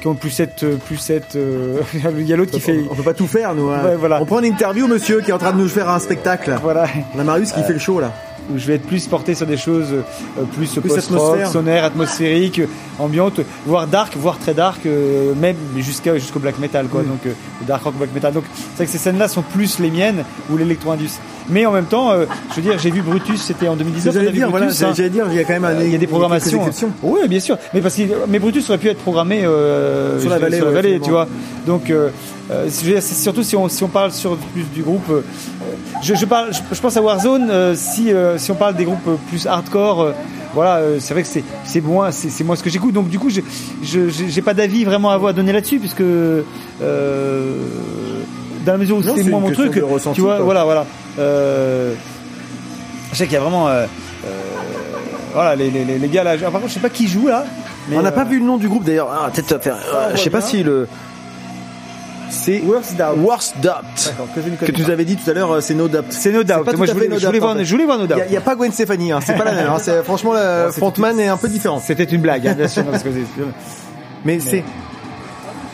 [SPEAKER 3] qui ont plus cette plus cette il y a l'autre qui fait
[SPEAKER 1] On peut pas tout faire, nous. hein.
[SPEAKER 3] Ouais, voilà.
[SPEAKER 1] On prend une interview, monsieur, qui est en train de nous faire un spectacle.
[SPEAKER 3] voilà
[SPEAKER 1] On a Marius qui fait le show, là.
[SPEAKER 3] Où je vais être plus porté sur des choses euh, plus,
[SPEAKER 1] Plus
[SPEAKER 3] post-rock,
[SPEAKER 1] atmosphère.
[SPEAKER 3] sonore, atmosphérique, euh, ambiante, voire dark, voire très dark, euh, même jusqu'à jusqu'au black metal quoi. Donc euh, le dark rock, black metal. Donc c'est vrai que ces scènes-là sont plus les miennes ou l'électro-indus. Mais en même temps, euh, je veux dire, j'ai vu Brutus, c'était en 2019. on a
[SPEAKER 1] J'allais dire, voilà,
[SPEAKER 3] hein.
[SPEAKER 1] j'allais dire, il y a quand même un,
[SPEAKER 3] Il y a des programmations.
[SPEAKER 1] exceptions.
[SPEAKER 3] Oui, bien sûr. Mais parce que mais Brutus aurait pu être programmé euh,
[SPEAKER 1] Sur la vallée,
[SPEAKER 3] sur la vallée, tu vois. Donc euh, euh, c'est surtout si on si on parle sur plus du groupe. euh, je, je parle, je, je pense à Warzone. euh, si euh, si on parle des groupes plus hardcore. euh, voilà, euh, c'est vrai que c'est c'est moi c'est c'est moi ce que j'écoute. Donc du coup, je j'ai pas d'avis vraiment à à donner là-dessus puisque euh, dans la mesure où c'est moi mon truc,
[SPEAKER 1] de ressenti,
[SPEAKER 3] tu vois,
[SPEAKER 1] quoi.
[SPEAKER 3] voilà, voilà. Euh, je sais qu'il y a vraiment euh, euh, voilà les, les, les gars là. Par contre, je sais pas qui joue là. Mais
[SPEAKER 1] On n'a pas vu le nom du groupe d'ailleurs. Ah, peut-être faire. euh, je sais pas
[SPEAKER 3] bien.
[SPEAKER 1] si le. C'est
[SPEAKER 3] Worst Doubt.
[SPEAKER 1] Worst Doubt.
[SPEAKER 3] Que
[SPEAKER 1] tu nous avais dit tout à l'heure, c'est No Doubt.
[SPEAKER 3] C'est No Doubt. Moi, je voulais,
[SPEAKER 1] No
[SPEAKER 3] je voulais
[SPEAKER 1] Doubt,
[SPEAKER 3] voir,
[SPEAKER 1] en fait.
[SPEAKER 3] je voulais voir No
[SPEAKER 1] Il
[SPEAKER 3] Doubt.
[SPEAKER 1] n'y a, il y a pas Gwen Stefani, hein, c'est pas la même. hein, franchement, le
[SPEAKER 3] c'était-
[SPEAKER 1] frontman est un peu différent.
[SPEAKER 3] C'était une blague, hein, bien sûr, parce que c'est-
[SPEAKER 1] Mais c'est.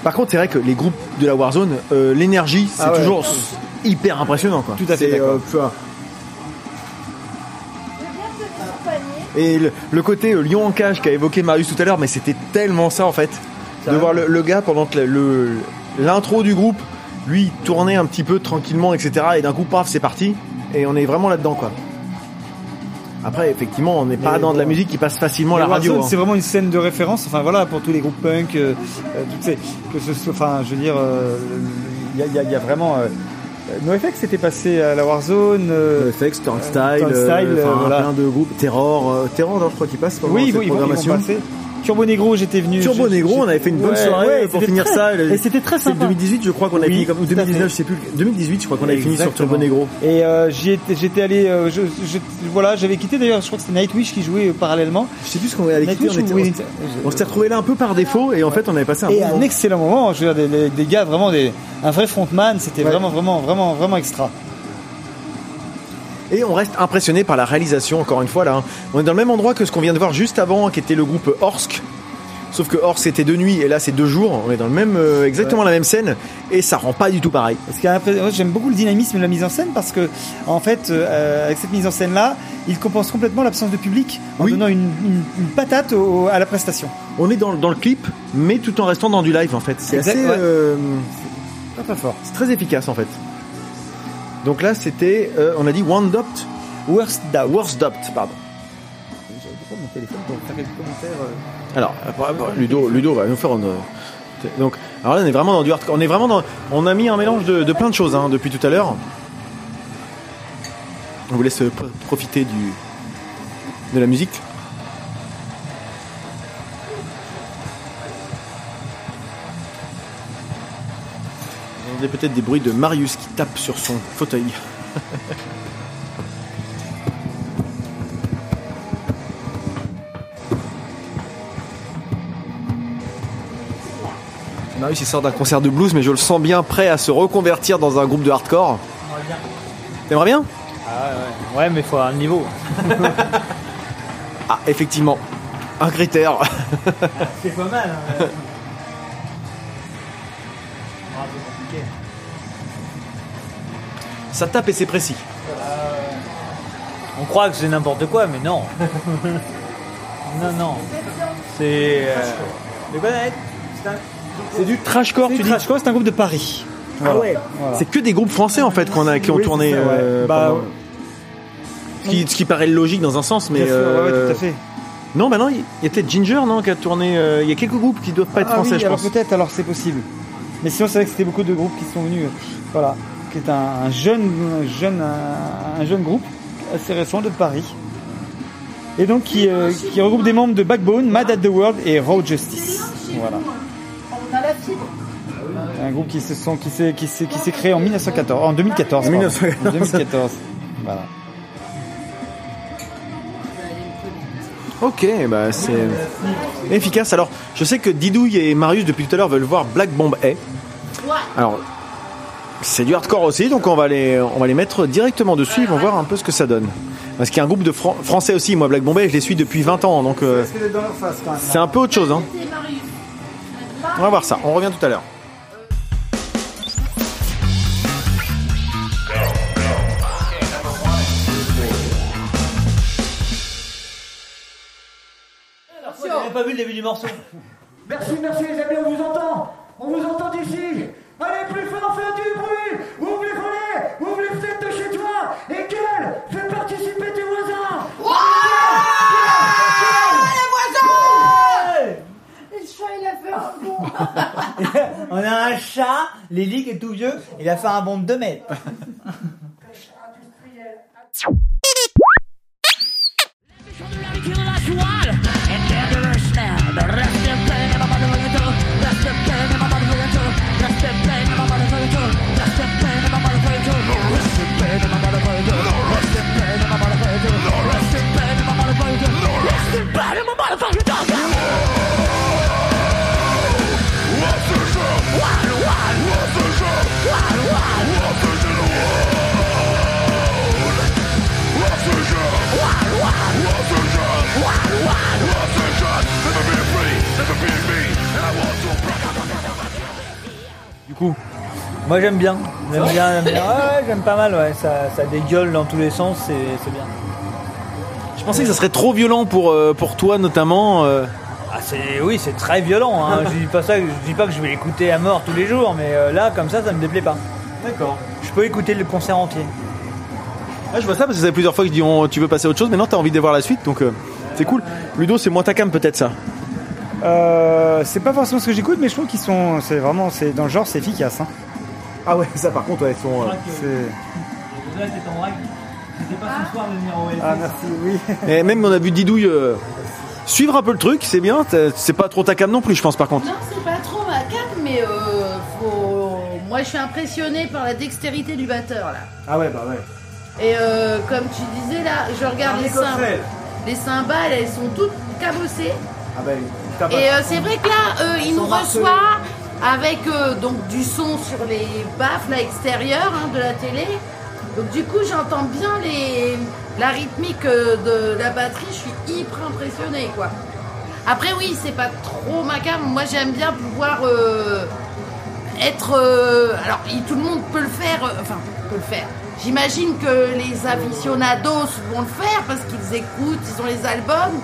[SPEAKER 1] Par contre, c'est vrai que les groupes de la Warzone, euh, l'énergie, c'est
[SPEAKER 3] Ah ouais.
[SPEAKER 1] toujours hyper impressionnant, quoi.
[SPEAKER 3] Tout à fait d'accord.
[SPEAKER 1] vois. Et le, le côté euh, lion en cage qu'a évoqué Marius tout à l'heure, mais c'était tellement ça en fait. De voir le, le gars pendant que l'intro du groupe, lui tournait un petit peu tranquillement, etc. Et d'un coup, paf, c'est parti. Et on est vraiment là-dedans, quoi. Après, effectivement, on n'est pas dans de la musique qui passe facilement à la radio. Hein.
[SPEAKER 3] c'est vraiment une scène de référence. Enfin voilà, pour tous les groupes punk, euh, euh, toutes ces, que ce soit, enfin, je veux dire, euh, il y, a, il y y a vraiment. Euh, NoFX c'était passé à la Warzone. euh,
[SPEAKER 1] FX, Turnstile,
[SPEAKER 3] Turnstile,
[SPEAKER 1] euh, enfin,
[SPEAKER 3] euh, voilà.
[SPEAKER 1] plein de groupes. Terror, euh, Terror, je crois qu'il passe pendant
[SPEAKER 3] oui,
[SPEAKER 1] cette
[SPEAKER 3] oui, ils vont, ils. Turbo Negro, j'étais venu.
[SPEAKER 1] Turbo Negro, on avait fait une bonne
[SPEAKER 3] Ouais,
[SPEAKER 1] soirée
[SPEAKER 3] ouais,
[SPEAKER 1] pour
[SPEAKER 3] c'était
[SPEAKER 1] finir
[SPEAKER 3] très-
[SPEAKER 1] ça.
[SPEAKER 3] Et c'était très sympa.
[SPEAKER 1] 2018, je crois qu'on avait
[SPEAKER 3] Oui,
[SPEAKER 1] fini comme, ou
[SPEAKER 3] tout à
[SPEAKER 1] 2019,
[SPEAKER 3] fait.
[SPEAKER 1] je sais plus. 2018, je crois qu'on avait fini sur. Turbo Negro.
[SPEAKER 3] Et euh, j'étais allé, euh, je, je- voilà, j'avais quitté d'ailleurs, je crois que c'était Nightwish qui jouait euh, parallèlement.
[SPEAKER 1] Je sais plus ce qu'on avait quitté,
[SPEAKER 3] Nightwish
[SPEAKER 1] on, était-
[SPEAKER 3] ou
[SPEAKER 1] on s'était retrouvé là un peu par défaut et en fait on avait passé un
[SPEAKER 3] Et
[SPEAKER 1] bon
[SPEAKER 3] un
[SPEAKER 1] moment.
[SPEAKER 3] excellent moment, je veux dire, des, des- gars vraiment, des, un vrai frontman, c'était
[SPEAKER 1] Ouais.
[SPEAKER 3] vraiment, vraiment, vraiment, vraiment extra.
[SPEAKER 1] Et on reste impressionné par la réalisation, encore une fois là. hein. On est dans le même endroit que ce qu'on vient de voir juste avant, qui était le groupe Orsk. Sauf que Orsk c'était de nuit et là c'est de jour. On est dans le même, euh, exactement la même scène et ça rend pas du tout pareil.
[SPEAKER 3] Parce moi, j'aime beaucoup le dynamisme de la mise en scène parce que, en fait, euh, avec cette mise en scène là, il compense complètement l'absence de public en
[SPEAKER 1] Oui.
[SPEAKER 3] donnant une, une- une patate au- à la prestation.
[SPEAKER 1] On est dans, dans le clip, mais tout en restant dans du live en fait. C'est assez,
[SPEAKER 3] ouais.
[SPEAKER 1] euh,
[SPEAKER 3] très fort.
[SPEAKER 1] c'est très efficace en fait. Donc là, c'était, euh, on a dit One Dopt,
[SPEAKER 3] Worst Doubt.
[SPEAKER 1] Worst Dopt, pardon.
[SPEAKER 3] Mon téléphone pour commentaires. euh.
[SPEAKER 1] Alors, après, après, Ludo, Ludo va nous faire une. Donc, alors là, on est vraiment dans du hardcore. On est vraiment dans. On a mis un mélange de, plein de choses hein, depuis tout à l'heure. On vous laisse euh, pro- profiter du de la musique. Entendez peut-être des bruits de Marius qui tape sur son fauteuil. Marius il sort d'un concert de blues, mais je le sens bien prêt à se reconvertir dans un groupe de hardcore. T'aimerais bien?
[SPEAKER 2] Ah ouais, ouais, mais faut avoir un niveau.
[SPEAKER 1] Ah, effectivement. Un critère.
[SPEAKER 2] C'est pas mal. Hein.
[SPEAKER 1] Ça tape et c'est précis.
[SPEAKER 2] On croit que c'est n'importe quoi, mais non. non, non. C'est. Euh... C'est
[SPEAKER 1] du trashcore, tu dis
[SPEAKER 3] Trashcore, c'est un groupe de Paris. Voilà. Voilà.
[SPEAKER 1] C'est que des groupes français en fait qu'on a qui ont
[SPEAKER 3] Oui,
[SPEAKER 1] tourné.
[SPEAKER 3] ça, ouais.
[SPEAKER 1] euh,
[SPEAKER 3] Bah,
[SPEAKER 1] ce, qui, ce qui paraît logique dans un sens, mais
[SPEAKER 3] ouais, ouais,
[SPEAKER 1] euh,
[SPEAKER 3] tout à fait.
[SPEAKER 1] non, bah non, il y a peut-être Ginger non qui a tourné. euh, Il y a quelques groupes qui doivent pas être
[SPEAKER 3] Ah
[SPEAKER 1] français,
[SPEAKER 3] oui,
[SPEAKER 1] je
[SPEAKER 3] alors
[SPEAKER 1] pense.
[SPEAKER 3] peut-être, alors c'est possible. Mais sinon, c'est vrai que c'était beaucoup de groupes qui sont venus. euh, Voilà. Qui est un, un jeune, un jeune, un, un jeune groupe assez récent de Paris. Et donc qui, euh, qui regroupe des membres de Backbone, Mad at the World et Raw Justice. Voilà. Un groupe qui se sont, qui s'est, qui s'est, qui s'est créé en 1914, en 2014. pardon.
[SPEAKER 1] 1914.
[SPEAKER 3] En 2014. Voilà.
[SPEAKER 1] Ok, bah c'est efficace. Alors, je sais que Didouille et Marius depuis tout à l'heure veulent voir Black Bomb A. Alors, c'est du hardcore aussi, donc on va les, on va les mettre directement dessus. Ils vont voir un peu ce que ça donne. Parce qu'il y a un groupe de Fran- français aussi. Moi, Black Bomb A, je les suis depuis 20 ans, donc euh, c'est un peu autre chose. Hein. On va voir ça. On revient tout à l'heure.
[SPEAKER 2] Pas vu le début du morceau?
[SPEAKER 6] Merci, merci les amis, on vous entend On vous entend d'ici Allez, plus fort, faites du bruit. Ouvre les volets Ouvre les fenêtres de chez toi. Et gueule Fais participer tes voisins.
[SPEAKER 5] Le chat, il a fait un bond.
[SPEAKER 2] On a un chat, Lily qui est tout vieux, il a fait un bond de 2 mètres. Moi j'aime bien, j'aime bien, j'aime bien. Ouais, j'aime pas mal, ouais. Ça, ça dégueule dans tous les sens, c'est c'est bien.
[SPEAKER 1] je pensais que ça serait trop violent pour, euh, pour toi notamment. euh.
[SPEAKER 2] Ah, c'est, oui, c'est très violent. Hein. je dis pas ça, je dis pas que je vais l'écouter à mort tous les jours, mais euh, là, comme ça, ça me déplaît pas.
[SPEAKER 1] D'accord.
[SPEAKER 2] Je peux écouter le concert entier.
[SPEAKER 1] Ouais, je vois ça parce que ça fait plusieurs fois que je dis on- tu veux passer à autre chose, mais non, t'as envie de voir la suite, donc euh, c'est cool. Ludo, c'est moins ta cam peut-être ça.
[SPEAKER 3] Euh, c'est pas forcément ce que j'écoute, mais je trouve qu'ils sont, c'est vraiment, c'est dans le genre, c'est efficace. Hein.
[SPEAKER 1] Ah ouais, ça par contre, ouais, ils sont.
[SPEAKER 3] C'est-
[SPEAKER 2] Là, c'est en règle. C'était pas ce soir de venir au
[SPEAKER 3] Ah merci, oui.
[SPEAKER 1] Et même on a vu Didouille euh, suivre un peu le truc, c'est bien. C'est pas trop ta cam non plus, je pense par contre.
[SPEAKER 4] Non, c'est pas trop ma cape, mais euh, faut... moi je suis impressionnée par la dextérité du batteur là.
[SPEAKER 1] Ah ouais, bah ouais.
[SPEAKER 4] Et euh, comme tu disais là, je regarde les cymbales. Les cymbales, elles sont toutes cabossées.
[SPEAKER 1] Ah bah,
[SPEAKER 4] Et euh, c'est vrai que là, euh, il nous reçoit avec euh, donc du son sur les baffes là extérieures hein, de la télé. Donc du coup, j'entends bien la rythmique euh, de la batterie. Je suis hyper impressionnée quoi. Après oui, c'est pas trop ma cam. Moi, j'aime bien pouvoir euh, être. alors, tout le monde peut le faire. enfin, peut le faire. J'imagine que les aficionados vont le faire parce qu'ils écoutent, ils ont les albums.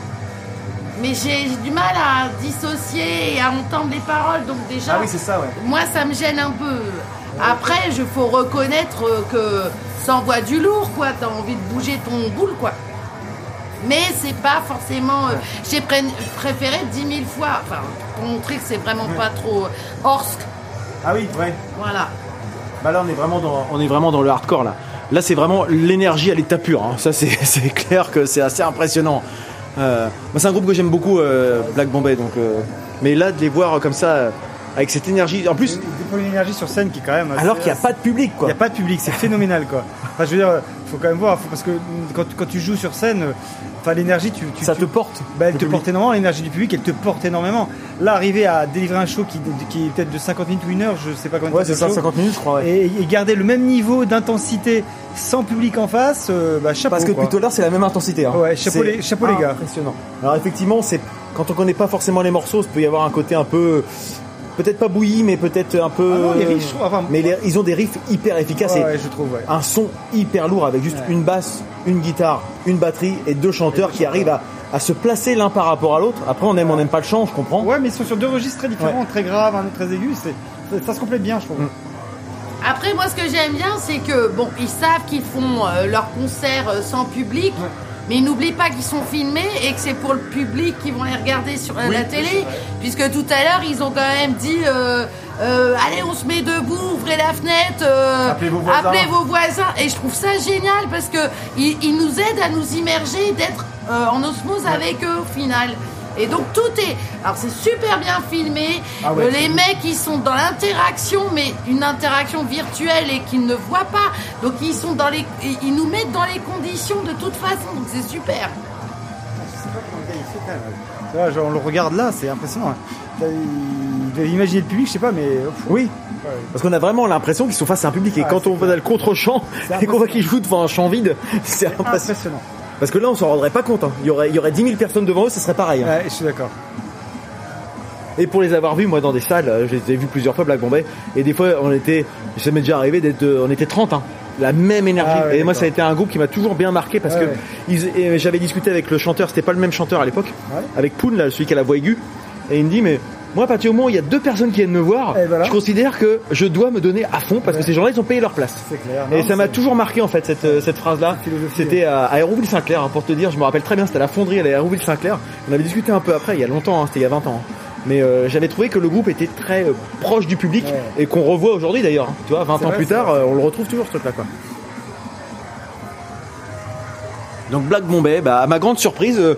[SPEAKER 4] Mais j'ai du mal à dissocier et à entendre les paroles, donc déjà,
[SPEAKER 1] Ah oui, ça, ouais.
[SPEAKER 4] moi ça me gêne un peu. Après, je faut reconnaître que ça envoie du lourd, quoi. T'as envie de bouger ton boule, quoi. Mais c'est pas forcément. euh, J'ai pré- préféré 10 000 fois, enfin, pour montrer que c'est vraiment pas trop euh, Orsk.
[SPEAKER 1] Ah oui, ouais.
[SPEAKER 4] Voilà.
[SPEAKER 1] Bah là, on est vraiment dans, on est vraiment dans le hardcore là. Là, c'est vraiment l'énergie à l'état pur. hein. Ça, c'est clair que c'est assez impressionnant. Euh, c'est un groupe que j'aime beaucoup, euh, Black Bombay. Donc, euh, mais là, de les voir comme ça, avec cette énergie. En plus,
[SPEAKER 3] Ils déploient une énergie sur scène qui est quand même.
[SPEAKER 1] alors qu'il n'y a pas de public,
[SPEAKER 3] Il
[SPEAKER 1] quoi.
[SPEAKER 3] n'y a pas de public, c'est phénoménal quoi. Enfin, je veux dire, faut quand même voir, faut- parce que quand, quand tu joues sur scène, enfin l'énergie, tu, tu-
[SPEAKER 1] Ça
[SPEAKER 3] tu-
[SPEAKER 1] te porte.
[SPEAKER 3] bah, elle
[SPEAKER 1] Le
[SPEAKER 3] te
[SPEAKER 1] public.
[SPEAKER 3] porte énormément, l'énergie du public, elle te porte énormément. Là, arriver à délivrer un show qui, qui est peut-être de 50 minutes ou une heure, je sais pas combien
[SPEAKER 1] Ouais, c'est
[SPEAKER 3] le
[SPEAKER 1] ça,
[SPEAKER 3] show,
[SPEAKER 1] 50 minutes, je crois. ouais.
[SPEAKER 3] Et, et garder le même niveau d'intensité sans public en face, euh, bah chapeau.
[SPEAKER 1] Parce que
[SPEAKER 3] quoi.
[SPEAKER 1] depuis tout à l'heure, c'est la même intensité. hein.
[SPEAKER 3] Ouais, chapeau les- chapeau les gars.
[SPEAKER 1] Impressionnant. Alors effectivement, c'est quand on connaît pas forcément les morceaux, ça peut y avoir un côté un peu, peut-être pas bouilli, mais peut-être un peu.
[SPEAKER 3] Ah non, les riffs, je trouve- enfin,
[SPEAKER 1] mais les- ils ont des riffs hyper efficaces
[SPEAKER 3] Ouais,
[SPEAKER 1] et
[SPEAKER 3] ouais, je trouve, ouais.
[SPEAKER 1] un son hyper lourd avec juste
[SPEAKER 3] Ouais.
[SPEAKER 1] une basse, une guitare, une batterie et deux chanteurs qui arrivent à, à se placer l'un par rapport à l'autre. Après, on aime, on n'aime pas le chant, je comprends.
[SPEAKER 3] Ouais, mais ils sont sur deux registres très différents, très graves, un autre très aigu. c'est- ça- Ça se complète bien, je trouve.
[SPEAKER 1] Mm.
[SPEAKER 4] Après, moi, ce que j'aime bien, c'est que, bon, ils savent qu'ils font euh, leur concert euh, sans public, mais ils n'oublient pas qu'ils sont filmés et que c'est pour le public qui vont les regarder sur euh, la télé, puisque tout à l'heure, ils ont quand même dit, euh, euh, allez, on se met debout, ouvrez la fenêtre, euh,
[SPEAKER 1] Appelez vos voisins.
[SPEAKER 4] appelez vos voisins. Et je trouve ça génial parce que ils, ils nous aident à nous immerger, d'être en osmose avec eux au final. Et donc tout est, alors c'est super bien filmé.
[SPEAKER 1] Ah ouais,
[SPEAKER 4] les mecs ils sont dans l'interaction, mais une interaction virtuelle et qu'ils ne voient pas. Donc ils sont dans les, ils nous mettent dans les conditions de toute façon. Donc c'est super.
[SPEAKER 3] Tu vois, genre, on le regarde là, c'est impressionnant. Là, Il doit imaginer le public, je sais pas, mais.
[SPEAKER 1] Oui. Parce qu'on a vraiment l'impression qu'ils sont face à un public et
[SPEAKER 3] Ah,
[SPEAKER 1] quand on va le contre-champ et qu'on voit qu'ils jouent devant un champ vide, c'est impressionnant.
[SPEAKER 3] Impressionnant.
[SPEAKER 1] Parce que là, on s'en rendrait pas compte. hein. Il y aurait, il y aurait 10 000 personnes devant eux, ce serait pareil. hein.
[SPEAKER 3] Ouais, je suis d'accord.
[SPEAKER 1] Et pour les avoir vus, moi, dans des salles, euh, je les ai vus plusieurs fois, Black Bombay, et des fois, on était, ça m'est déjà arrivé d'être, euh, on était 30, hein. La même énergie.
[SPEAKER 3] Ah ouais,
[SPEAKER 1] et moi, ça a été un groupe qui m'a toujours bien marqué parce
[SPEAKER 3] Ouais,
[SPEAKER 1] que j'avais discuté avec le chanteur, c'était pas le même chanteur à l'époque, avec Poon, là, celui qui a la voix aiguë, et il me dit, mais moi, à partir du moment où il y a deux personnes qui viennent me voir,
[SPEAKER 3] voilà.
[SPEAKER 1] je considère que je dois me donner à fond parce que ces gens-là, ils ont payé leur place.
[SPEAKER 3] Clair.
[SPEAKER 1] Et
[SPEAKER 3] Non,
[SPEAKER 1] ça m'a toujours marqué en fait cette, euh, cette phrase-là. C'était à, à Hérouville-Saint-Clair, hein, pour te dire, je me rappelle très bien, c'était à la fonderie à la Hérouville-Saint-Clair. On avait discuté un peu après, il y a longtemps, hein, c'était il y a 20 ans. hein. Mais euh, j'avais trouvé que le groupe était très euh, proche du public
[SPEAKER 3] Ouais.
[SPEAKER 1] et qu'on revoit aujourd'hui d'ailleurs. Tu vois, 20
[SPEAKER 3] C'est
[SPEAKER 1] ans
[SPEAKER 3] vrai,
[SPEAKER 1] plus tard, euh, on le retrouve toujours ce truc-là quoi. Donc Black Bombay, bah, à ma grande surprise, euh,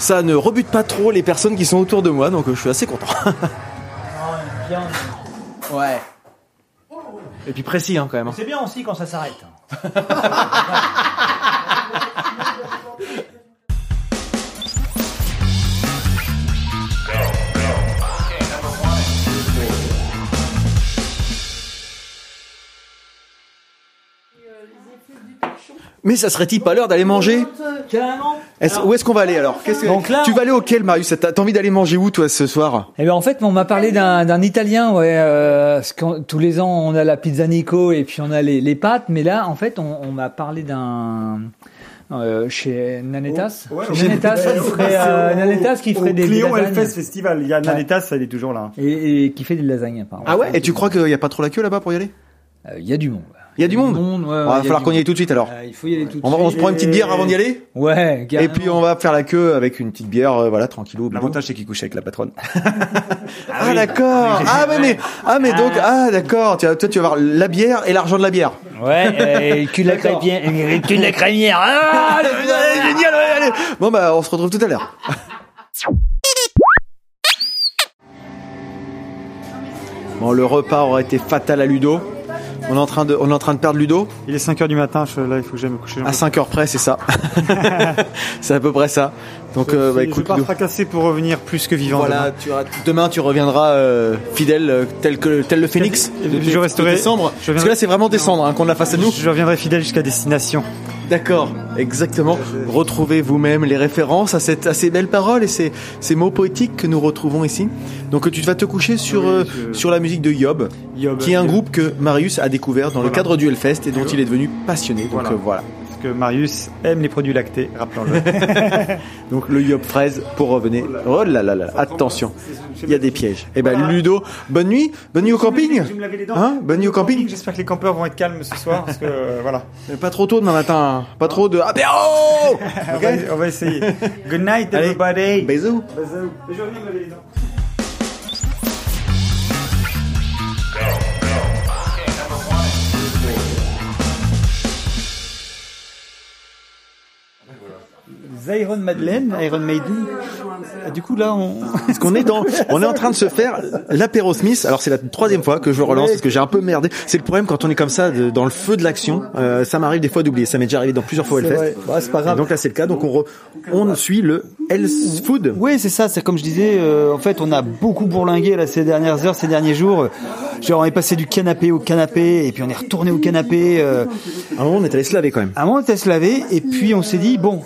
[SPEAKER 1] ça ne rebute pas trop les personnes qui sont autour de moi, donc euh, je suis assez content. ouais. Et puis précis hein, quand même. hein.
[SPEAKER 2] C'est bien aussi quand ça s'arrête.
[SPEAKER 1] Mais ça serait-il pas l'heure d'aller manger
[SPEAKER 2] Carrément.
[SPEAKER 1] Où est-ce qu'on va aller alors? Qu'est-ce que-
[SPEAKER 2] Donc là,
[SPEAKER 1] Tu vas aller auquel Marius? T'as envie d'aller manger où toi ce soir?
[SPEAKER 2] Eh ben en fait, on m'a parlé d'un d'un Italien. Ouais, euh, tous les ans, on a la pizza Nico et puis on a les, les pâtes. Mais là, en fait, on, on m'a parlé d'un euh, chez Nanetas.
[SPEAKER 3] Ouais,
[SPEAKER 2] chez Nanetas, qui ferait, euh, Nanetas qui ferait des, des
[SPEAKER 3] Clion
[SPEAKER 2] lasagnes
[SPEAKER 3] Hellfest Festival. Il y a Nanetas, elle est toujours là.
[SPEAKER 2] et, et qui fait des lasagnes. apparemment.
[SPEAKER 1] Ah ouais? Et tu crois qu'il y a pas trop la queue là-bas pour y aller?
[SPEAKER 2] Euh, Il y a du monde.
[SPEAKER 1] Il y a du monde.
[SPEAKER 2] ouais,
[SPEAKER 1] Il
[SPEAKER 2] ouais,
[SPEAKER 1] va falloir qu'on y aille
[SPEAKER 2] monde.
[SPEAKER 1] tout de suite alors.
[SPEAKER 2] Euh, il faut y aller tout de
[SPEAKER 1] On, va, on se
[SPEAKER 2] suite.
[SPEAKER 1] prend une petite bière avant d'y aller
[SPEAKER 2] Ouais,
[SPEAKER 1] et
[SPEAKER 2] carrément.
[SPEAKER 1] puis on va faire la queue avec une petite bière, euh, voilà, tranquillou.
[SPEAKER 3] L'avantage, c'est qu'il couche avec la patronne.
[SPEAKER 1] Ah, d'accord. Ah mais, mais ah mais donc ah d'accord. Tu vas- Toi tu vas avoir la bière et l'argent de la bière.
[SPEAKER 2] Ouais, euh, cul de la crémière. Cul de la crémière. Ah,
[SPEAKER 1] génial. allez. Bon bah on se retrouve tout à l'heure. Bon le repas aurait été fatal à Ludo. On est en train de, on est en train de perdre Ludo.
[SPEAKER 3] Il est 5h du matin, je- là, il faut que j'aille me coucher.
[SPEAKER 1] À 5 heures près, c'est ça. c'est à peu près ça. Donc, euh, bah,
[SPEAKER 3] je
[SPEAKER 1] écoute,
[SPEAKER 3] pars
[SPEAKER 1] Ludo.
[SPEAKER 3] fracasser pour revenir plus que vivant.
[SPEAKER 1] Voilà,
[SPEAKER 3] demain.
[SPEAKER 1] tu auras- demain tu reviendras euh, fidèle euh, tel que tel le phénix
[SPEAKER 3] Je
[SPEAKER 1] de,
[SPEAKER 3] resterai-
[SPEAKER 1] de décembre.
[SPEAKER 3] je
[SPEAKER 1] Parce que là c'est vraiment décembre hein, qu'on a face à nous.
[SPEAKER 3] Je reviendrai fidèle jusqu'à destination.
[SPEAKER 1] D'accord, exactement. Retrouvez vous-même les références à, cette, à ces belles paroles et ces, ces mots poétiques que nous retrouvons ici. Donc tu vas te coucher sur,
[SPEAKER 3] Oui,
[SPEAKER 1] euh,
[SPEAKER 3] je-
[SPEAKER 1] sur la musique de Yob,
[SPEAKER 3] Yob,
[SPEAKER 1] qui est un
[SPEAKER 3] Yob.
[SPEAKER 1] groupe que Marius a découvert dans le cadre du Hellfest et dont il est devenu passionné. Donc
[SPEAKER 3] Voilà.
[SPEAKER 1] euh, voilà.
[SPEAKER 3] Que Marius aime les produits lactés, rappelons-le.
[SPEAKER 1] Donc le yop fraise pour revenir. Oh là là là, attention, il y a des pièges. Eh ben Ludo, bonne nuit, bonne nuit au camping.
[SPEAKER 3] Je vais me laver les dents.
[SPEAKER 1] Hein bonne nuit au camping.
[SPEAKER 3] J'espère que les campeurs vont être calmes ce soir parce que euh, voilà.
[SPEAKER 1] Pas trop tôt demain matin, pas trop de apéro.
[SPEAKER 3] On, va, on va essayer. Good night everybody.
[SPEAKER 1] Bisous.
[SPEAKER 3] Je reviens me laver les dents. Iron Madeleine, Iron Maiden. Ah, Du coup là, on.
[SPEAKER 1] Parce qu'on est dans, on est en train de se faire l'apéro Smith. Alors c'est la troisième fois que je relance parce que j'ai un peu merdé. C'est le problème quand on est comme ça de- dans le feu de l'action. Euh, ça m'arrive des fois d'oublier. Ça m'est déjà arrivé dans plusieurs fois Hellfest.
[SPEAKER 3] Bah, c'est pas grave.
[SPEAKER 1] Et Donc là c'est le cas. Donc on, re- on suit le Health Food.
[SPEAKER 3] Oui, c'est ça. C'est comme je disais. euh, en fait, on a beaucoup bourlingué là ces dernières heures, ces derniers jours. Genre, on est passé du canapé au canapé, et puis on est retourné au canapé. euh,
[SPEAKER 1] À un moment on est allé se laver quand même.
[SPEAKER 3] à un moment, on était à se laver, et puis on s'est dit bon,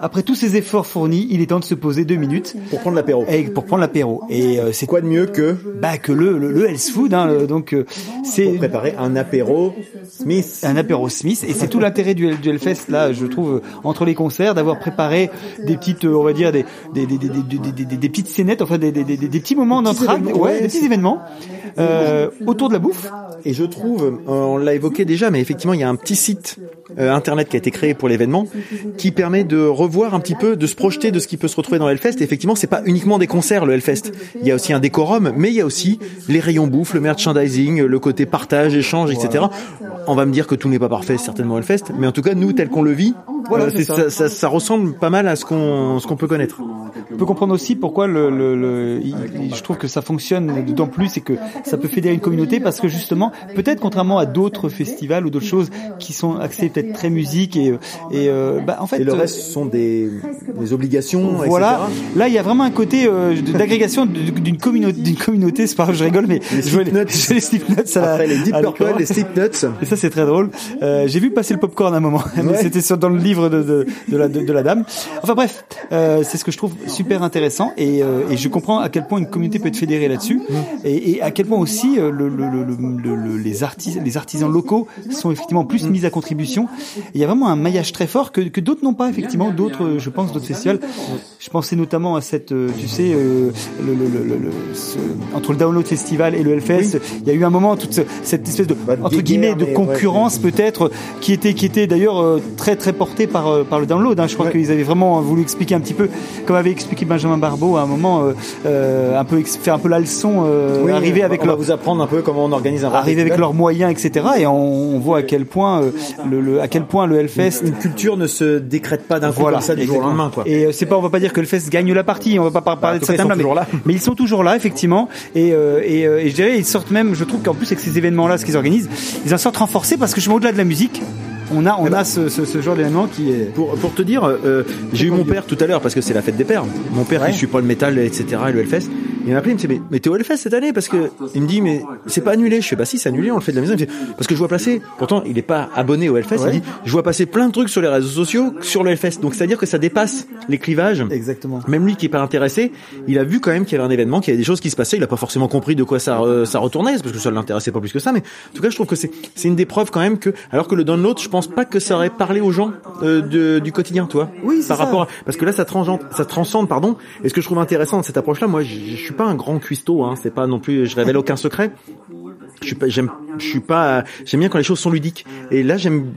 [SPEAKER 3] après tous ces efforts fournis, il est temps de se poser deux minutes
[SPEAKER 1] Pour prendre l'apéro.
[SPEAKER 3] et pour prendre l'apéro. Et euh, c'est
[SPEAKER 1] Quoi de mieux que
[SPEAKER 3] bah que le le, le health food. Hein, le- donc euh, c'est
[SPEAKER 1] pour préparer un apéro Smith
[SPEAKER 3] un apéro Smith et c'est tout l'intérêt du, du Hellfest là je trouve entre les concerts d'avoir préparé des petites euh, on va dire des des des des des, des, petites scénettes enfin des des, des, des petits moments d'entraide ouais, des petits événements euh, autour de la bouffe
[SPEAKER 1] Et je trouve, euh, on l'a évoqué déjà, mais effectivement, il y a un petit site euh, internet qui a été créé pour l'événement, qui permet de revoir un petit peu, de se projeter de ce qui peut se retrouver dans le Hellfest. Et effectivement, c'est pas uniquement des concerts le Hellfest. Il y a aussi un décorum, mais il y a aussi les rayons bouffe, le merchandising, le côté partage, échange, etc. On va me dire que tout n'est pas parfait, certainement Hellfest, mais en tout cas, nous, tel qu'on le vit,
[SPEAKER 3] Voilà,
[SPEAKER 1] euh,
[SPEAKER 3] c'est ça.
[SPEAKER 1] ça, ça, ça ressemble pas mal à ce qu'on ce qu'on peut connaître.
[SPEAKER 3] on peut comprendre aussi pourquoi le, le, le- il- je trouve que ça fonctionne d'autant plus et que ça peut fédérer une communauté parce que justement peut-être contrairement à d'autres festivals ou d'autres choses qui sont axées peut-être très musique et et euh, bah en fait
[SPEAKER 1] Et le
[SPEAKER 3] euh,
[SPEAKER 1] reste sont des, des obligations,
[SPEAKER 3] Voilà.
[SPEAKER 1] etc.
[SPEAKER 3] Là, il y a vraiment un côté euh, d'agrégation d'une communauté. D'une communauté, c'est pas grave, je rigole, mais
[SPEAKER 1] Les
[SPEAKER 3] je vois
[SPEAKER 1] Slipknots.
[SPEAKER 3] les Slipknots à la-
[SPEAKER 1] Après les Deep Purple, les Slipknots.
[SPEAKER 3] Et ça, c'est très drôle. Euh, J'ai vu passer le popcorn à un moment, mais
[SPEAKER 1] Ouais.
[SPEAKER 3] c'était sur- dans le livre de, de, de la, de, de la dame. Enfin bref, euh, c'est ce que je trouve super intéressant et, euh, et je comprends à quel point une communauté peut être fédérée là-dessus et, et à quel point aussi euh, le, le, le, le- le- les, artisans, les artisans locaux sont effectivement plus mis à contribution. Il y a vraiment un maillage très fort que, que d'autres n'ont pas effectivement. D'autres, euh, je pense, d'autres festivals. Je pensais notamment à cette, euh, tu sais, euh, le, le, le, le- le- ce- entre le Download Festival et le Hellfest, il y a eu un moment toute ce- cette espèce de
[SPEAKER 1] Bah,
[SPEAKER 3] entre guillemets de
[SPEAKER 1] ouais,
[SPEAKER 3] concurrence peut-être qui était qui était d'ailleurs très très portée par par le download. Hein. Je crois
[SPEAKER 1] Ouais.
[SPEAKER 3] qu'ils avaient vraiment voulu expliquer un petit peu, comme avait expliqué Benjamin Barbeau à un moment, euh, un peu faire un peu la leçon, euh,
[SPEAKER 1] Oui,
[SPEAKER 3] arriver
[SPEAKER 1] on
[SPEAKER 3] avec
[SPEAKER 1] va
[SPEAKER 3] leur
[SPEAKER 1] vous apprendre un peu comment on organise un
[SPEAKER 3] arriver avec leurs moyens, etc. Et on, on voit à quel point euh, le, à quel point le Hellfest
[SPEAKER 1] Une culture ne se décrète pas d'un coup
[SPEAKER 3] voilà,
[SPEAKER 1] comme ça du jour au
[SPEAKER 3] exactement.
[SPEAKER 1] lendemain, quoi.
[SPEAKER 3] Et euh, c'est pas, on va pas dire que le Fest gagne la partie, on va pas par- parler
[SPEAKER 1] tout
[SPEAKER 3] de
[SPEAKER 1] ils sont
[SPEAKER 3] mais,
[SPEAKER 1] toujours là.
[SPEAKER 3] mais ils sont toujours là, effectivement. Et, euh, et, euh, et je dirais, ils sortent même, je trouve qu'en plus avec ces événements-là, ce qu'ils organisent, ils en sortent renforcés parce que je au-delà de la musique, on a, on a ce, ce, ce genre d'événement qui est.
[SPEAKER 1] Pour, pour te dire, euh, j'ai eu mon père tout à l'heure parce que c'est la fête des pères. Mon père
[SPEAKER 3] Ouais.
[SPEAKER 1] qui suit pas le métal, etc. et le Hellfest. Il m'a appelé, il me dit mais, mais t'es au Hellfest cette année? Parce que il me dit mais c'est pas annulé. Je fais bah si c'est annulé, on le fait de la maison. Il me dit, parce que je vois passer. Pourtant il est pas abonné au Hellfest.
[SPEAKER 3] Ouais.
[SPEAKER 1] Il dit je vois passer plein de trucs sur les réseaux sociaux sur le Hellfest. Donc c'est à dire que ça dépasse les clivages.
[SPEAKER 3] Exactement.
[SPEAKER 1] Même lui qui est pas intéressé, il a vu quand même qu'il y avait un événement, qu'il y avait des choses qui se passaient. Il a pas forcément compris de quoi ça, euh, ça retournait, parce que ça l'intéressait pas plus que ça. Mais en tout cas, je trouve que c'est c'est une des preuves quand même que, alors que le download, je pense pas que ça aurait parlé aux gens euh, de, du quotidien, toi?
[SPEAKER 3] Oui, c'est
[SPEAKER 1] Par
[SPEAKER 3] ça.
[SPEAKER 1] rapport, à- parce que là, ça transcende, ça transcende, pardon. Et ce que je trouve intéressant de cette approche-là, moi, je, je suis pas un grand cuistot, hein. C'est pas non plus, je révèle aucun secret. Je suis pas, j'aime, je suis pas, j'aime bien quand les choses sont ludiques. Et là, j'aime,